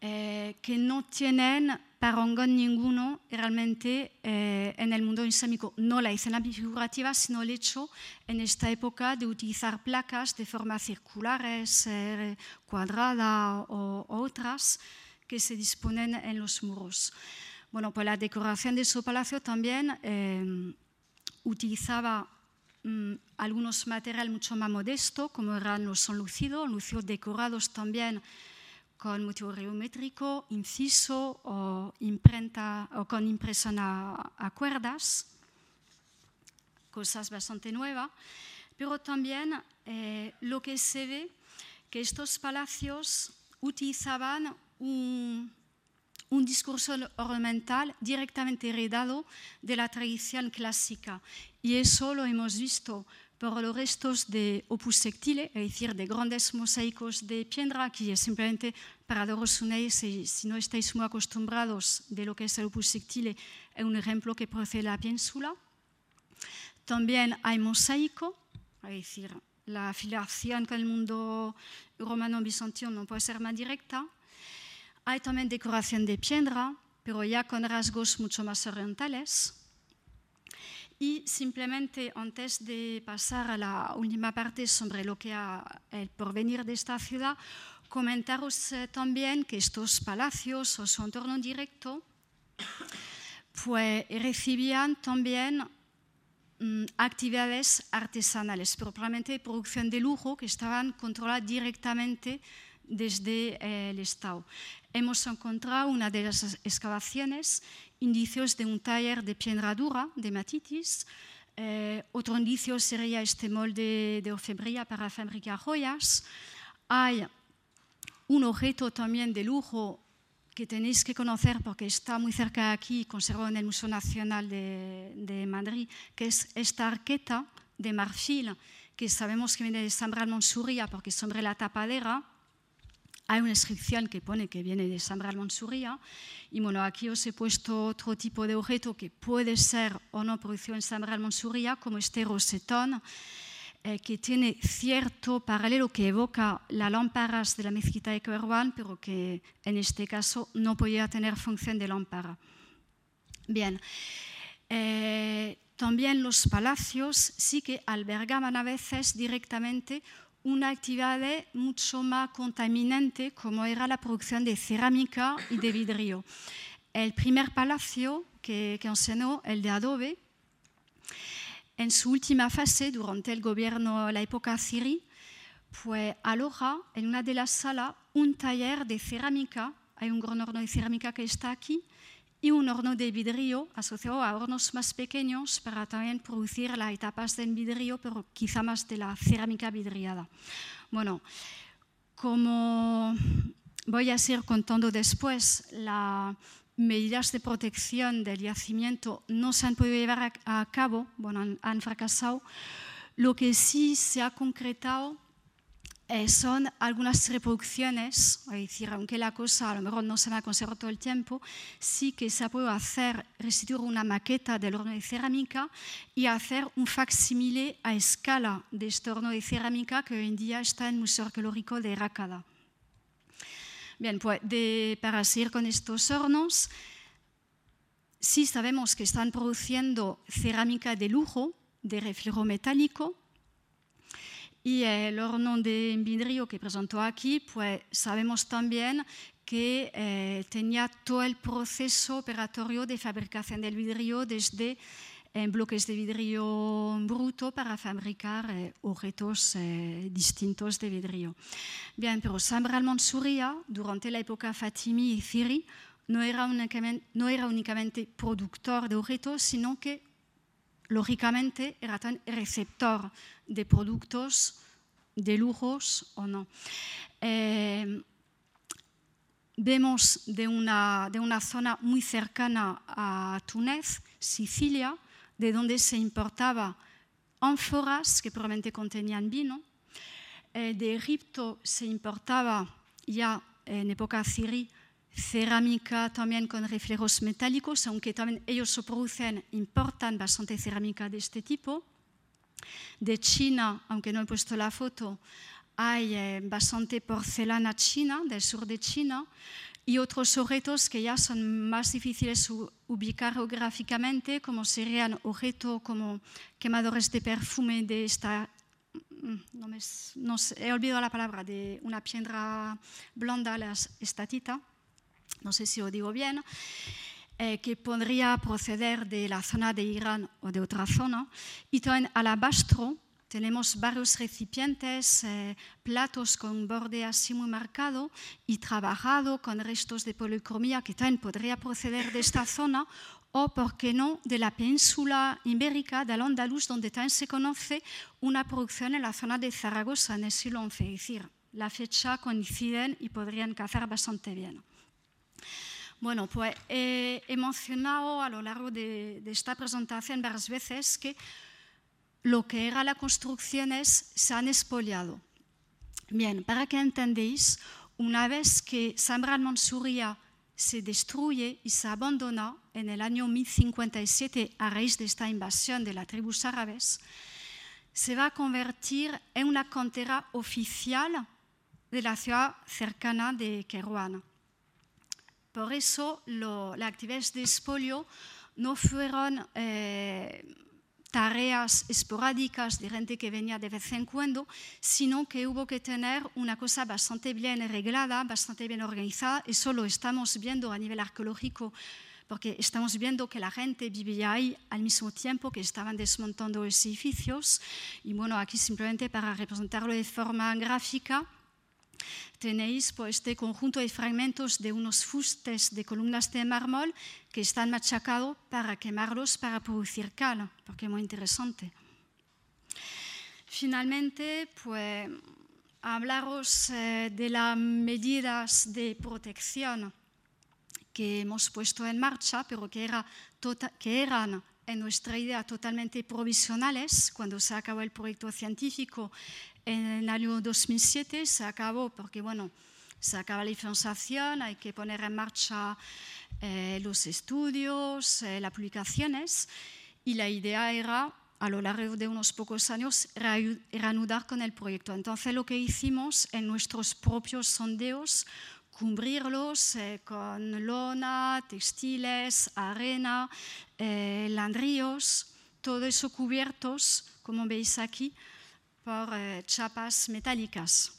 eh, que no tienen parangón ninguno realmente eh, en el mundo islámico. No la escena figurativa, sino el hecho en esta época de utilizar placas de forma circulares, eh, cuadrada o, otras que se disponen en los muros. Bueno, pues la decoración de su palacio también eh, utilizaba mm, algunos materiales mucho más modestos, como eran los sonlucidos, lucidos decorados también con motivo geométrico, inciso o, imprenta, o con impresión a, cuerdas, cosas bastante nuevas, pero también eh, lo que se ve que estos palacios utilizaban un, un discurso ornamental directamente heredado de la tradición clásica. Y eso lo hemos visto por los restos de opus sectile, es decir, de grandes mosaicos de piedra, que es simplemente para daros una si, si no estáis muy acostumbrados de lo que es el opus sectile, es un ejemplo que procede de la península. También hay mosaico, es decir, la afiliación con el mundo romano-bizantino no puede ser más directa. Hay también decoración de piedra, pero ya con rasgos mucho más orientales. Y simplemente antes de pasar a la última parte sobre lo que ha el porvenir de esta ciudad, comentaros eh, también que estos palacios o su entorno directo pues, recibían también mm, actividades artesanales, probablemente producción de lujo que estaban controladas directamente desde eh, el Estado. Hemos encontrado una de las excavaciones indicios de un taller de piedra dura, de matitis. Eh, otro indicio sería este molde de orfebrería para fabricar joyas. Hay un objeto también de lujo que tenéis que conocer porque está muy cerca de aquí, conservado en el Museo Nacional de, Madrid, que es esta arqueta de marfil que sabemos que viene de San Monsuria porque sobre la tapadera hay una inscripción que pone que viene de San Monsuria. Y bueno, aquí os he puesto otro tipo de objeto que puede ser o no producido en San Monsuria, como este rosetón, eh, que tiene cierto paralelo que evoca las lámparas de la mezquita de Coerwan, pero que en este caso no podía tener función de lámpara. Bien. Eh, también los palacios sí que albergaban a veces directamente una actividad mucho más contaminante como era la producción de cerámica y de vidrio. El primer palacio que, que enseñó, el de adobe, en su última fase, durante el gobierno, la época Siri, pues aloja en una de las salas un taller de cerámica, hay un gran horno de cerámica que está aquí, y un horno de vidrio asociado a hornos más pequeños para también producir las etapas del vidrio, pero quizá más de la cerámica vidriada. Bueno, como voy a seguir contando después, las medidas de protección del yacimiento no se han podido llevar a, cabo, bueno, han, han fracasado. Lo que sí se ha concretado eh, son algunas reproducciones, es decir, aunque la cosa a lo mejor no se va a conservar todo el tiempo, sí que se puede hacer, restituir una maqueta del horno de cerámica y hacer un facsimile a escala de este horno de cerámica que hoy en día está en el Museo Arqueológico de Rácada. Bien, pues de, para seguir con estos hornos, sí sabemos que están produciendo cerámica de lujo, de reflejo metálico, y el horno de vidrio que presentó aquí, pues sabemos también que eh, tenía todo el proceso operatorio de fabricación del vidrio desde en eh, bloques de vidrio bruto para fabricar eh, objetos distintos de vidrio. Bien, pero San Mansuria, durante la época Fatimi y Thiri, no era, únicamente, no era únicamente productor de objetos, sino que lógicamente era tan receptor de productos de lujos o no. Eh, vemos de una, de una zona muy cercana a Túnez, Sicilia, de donde se importaba ánforas que probablemente contenían vino. Eh, de Egipto se importaba ya en época sirí cerámica también con reflejos metálicos, aunque también ellos se producen, importan bastante cerámica de este tipo. De China, aunque no he puesto la foto, hay eh, bastante porcelana china del sur de China y otros objetos que ya son más difíciles ubicar geográficamente, como serían objetos como quemadores de perfume de esta mm, no, me, no he olvidado la palabra, de una piedra blonda, la estatita, no sé si lo digo bien, eh, que podría proceder de la zona de Irán o de otra zona. Y también alabastro, tenemos varios recipientes, eh, platos con borde así muy marcado y trabajado con restos de policromía que también podría proceder de esta zona o, por qué no, de la península ibérica, del Andaluz, donde también se conoce una producción en la zona de Zaragoza en el siglo XI. Es decir, la fecha coinciden y podrían cazar bastante bien. Bueno, pues he mencionado a lo largo de, de esta presentación varias veces que lo que eran las construcciones se han expoliado. Bien, para que entendáis, una vez que Samran Mansuria se destruye y se abandona en el año 1057 a raíz de esta invasión de las tribus árabes, se va a convertir en una cantera oficial de la ciudad cercana de Kerouan. Por eso las actividades de expolio no fueron eh, tareas esporádicas de gente que venía de vez en cuando, sino que hubo que tener una cosa bastante bien arreglada, bastante bien organizada. Eso lo estamos viendo a nivel arqueológico, porque estamos viendo que la gente vivía ahí al mismo tiempo que estaban desmontando los edificios. Y bueno, aquí simplemente para representarlo de forma gráfica, tenéis pues, este conjunto de fragmentos de unos fustes de columnas de mármol que están machacados para quemarlos para producir cal, porque es muy interesante. Finalmente, pues hablaros eh, de las medidas de protección que hemos puesto en marcha, pero que, era tota-, que eran en nuestra idea totalmente provisionales cuando se acabó el proyecto científico en el año 2007 se acabó porque, bueno, se acaba la financiación, hay que poner en marcha eh, los estudios, eh, las publicaciones, y la idea era, a lo largo de unos pocos años, reanudar con el proyecto. Entonces, lo que hicimos en nuestros propios sondeos, cubrirlos eh, con lona, textiles, arena, landríos, todo eso cubiertos, como veis aquí, por eh, chapas metálicas.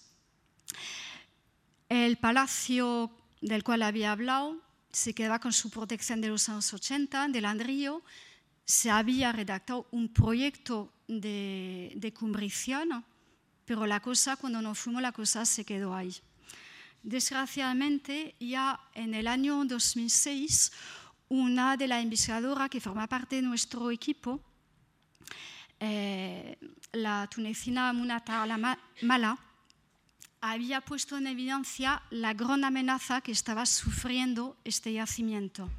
El palacio del cual había hablado se quedaba con su protección de los años 80, del Andrío. Se había redactado un proyecto de, de cumbrición, pero la cosa, cuando nos fuimos, la cosa se quedó ahí. Desgraciadamente, ya en el año 2006, una de las investigadoras que forma parte de nuestro equipo eh, la tunecina Munata Mala había puesto en evidencia la gran amenaza que estaba sufriendo este yacimiento.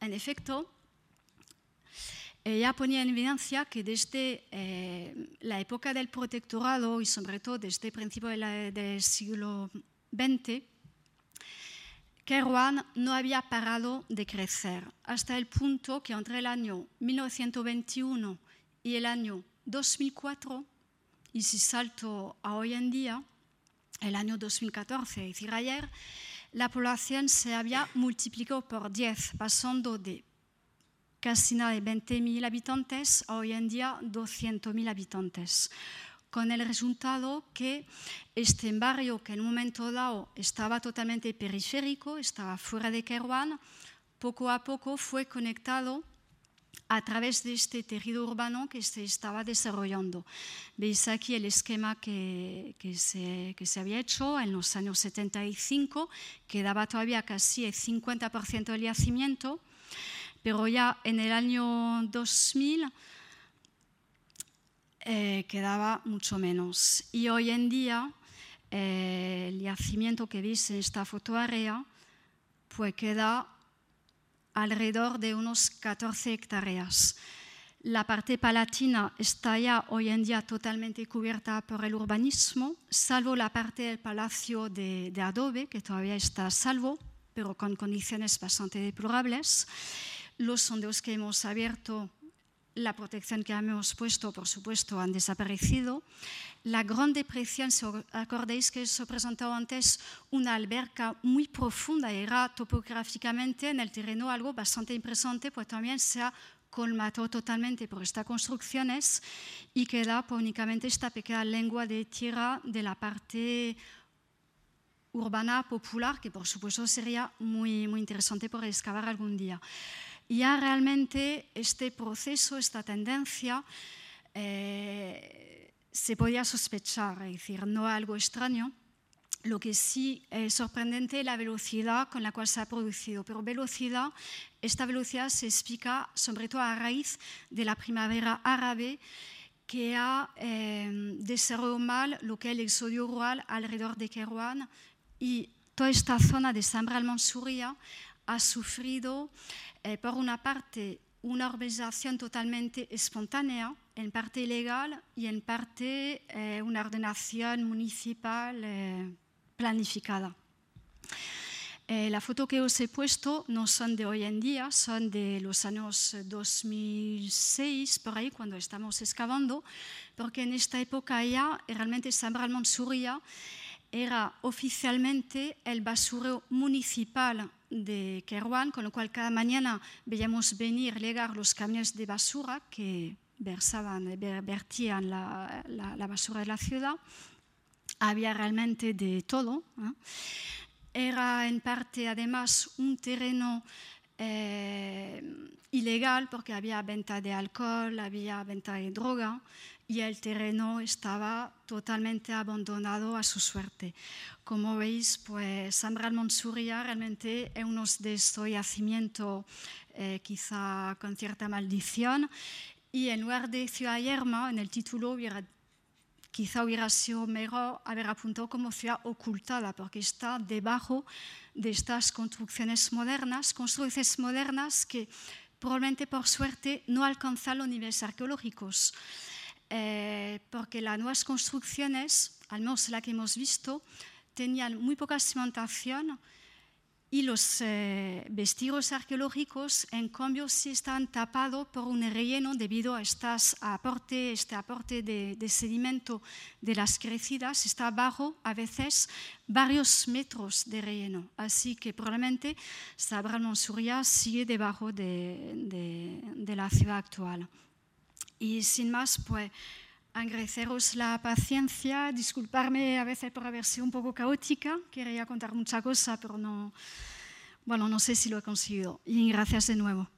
En efecto, ella ponía en evidencia que desde eh, la época del protectorado y sobre todo desde el principio del siglo XX, Kerouan no había parado de crecer, hasta el punto que entre el año 1921 y el año 2004, y si salto a hoy en día, el año 2014, es decir, la población se había multiplicado por 10, pasando de casi nada de 20.000 habitantes a hoy en día 200.000 habitantes con el resultado que este barrio, que en un momento dado estaba totalmente periférico, estaba fuera de Kerouan, poco a poco fue conectado a través de este tejido urbano que se estaba desarrollando. Veis aquí el esquema que, que, se, que se había hecho en los años 75, que daba todavía casi el 50% del yacimiento, pero ya en el año 2000 eh, quedaba mucho menos. Y hoy en día, eh, el yacimiento que veis en esta fotoarea, pues queda alrededor de unos 14 hectáreas. La parte palatina está ya hoy en día totalmente cubierta por el urbanismo, salvo la parte del palacio de, adobe, que todavía está salvo, pero con condiciones bastante deplorables. Los sondeos que hemos abierto la protección que hemos puesto, por supuesto, han desaparecido. La Gran Depresión, acordáis que se presentó antes una alberca muy profunda, era topográficamente en el terreno algo bastante impresionante, pues también se ha colmató totalmente por estas construcciones y queda pues, únicamente esta pequeña lengua de tierra de la parte urbana popular, que por supuesto sería muy, muy interesante por excavar algún día ya realmente este proceso, esta tendencia, eh, se podía sospechar, es decir, no algo extraño. Lo que sí es sorprendente es la velocidad con la cual se ha producido. Pero velocidad, esta velocidad se explica sobre todo a raíz de la primavera árabe que ha eh, desarrollado mal lo que es el exodio rural alrededor de Kerouan y toda esta zona de Sambra al-Mansuria ha sufrido eh, por una parte, una urbanización totalmente espontánea, en parte ilegal y en parte eh, una ordenación municipal eh, planificada. la foto que os he puesto no son de hoy en día, son de los años 2006, por ahí, cuando estamos excavando, porque en esta época ya realmente San Monsuria era oficialmente el basurero municipal de Kerouan, con lo cual cada mañana veíamos venir, llegar los camiones de basura que versaban, vertían la, basura de la ciudad. Había realmente de todo. Era en parte además un terreno eh, ilegal porque había venta de alcohol, había venta de droga y el terreno estaba totalmente abandonado a su suerte. Como veis, pues Sambral Monsuria realmente es uno de estos yacimientos eh, quizá con cierta maldición y en lugar de Ciudad Yerma, en el título hubiera, quizá hubiera sido mejor haber apuntado como ciudad ocultada porque está debajo de estas construcciones modernas, construcciones modernas que probablemente por suerte no alcanzan los niveles arqueológicos. Eh, porque las nuevas construcciones, al menos la que hemos visto, tenían muy poca cimentación y los eh, vestidos arqueológicos, en cambio, sí están tapados por un relleno debido a estas aporte, este aporte de, sedimento de las crecidas. Está bajo, a veces, varios metros de relleno. Así que probablemente Sabral Monsuria sigue debajo de, de la ciudad actual. Y sin más, pues agradeceros la paciencia, disculparme a veces por haber sido un poco caótica, quería contar mucha cosa, pero no, bueno, no sé si lo he conseguido. Y gracias de nuevo.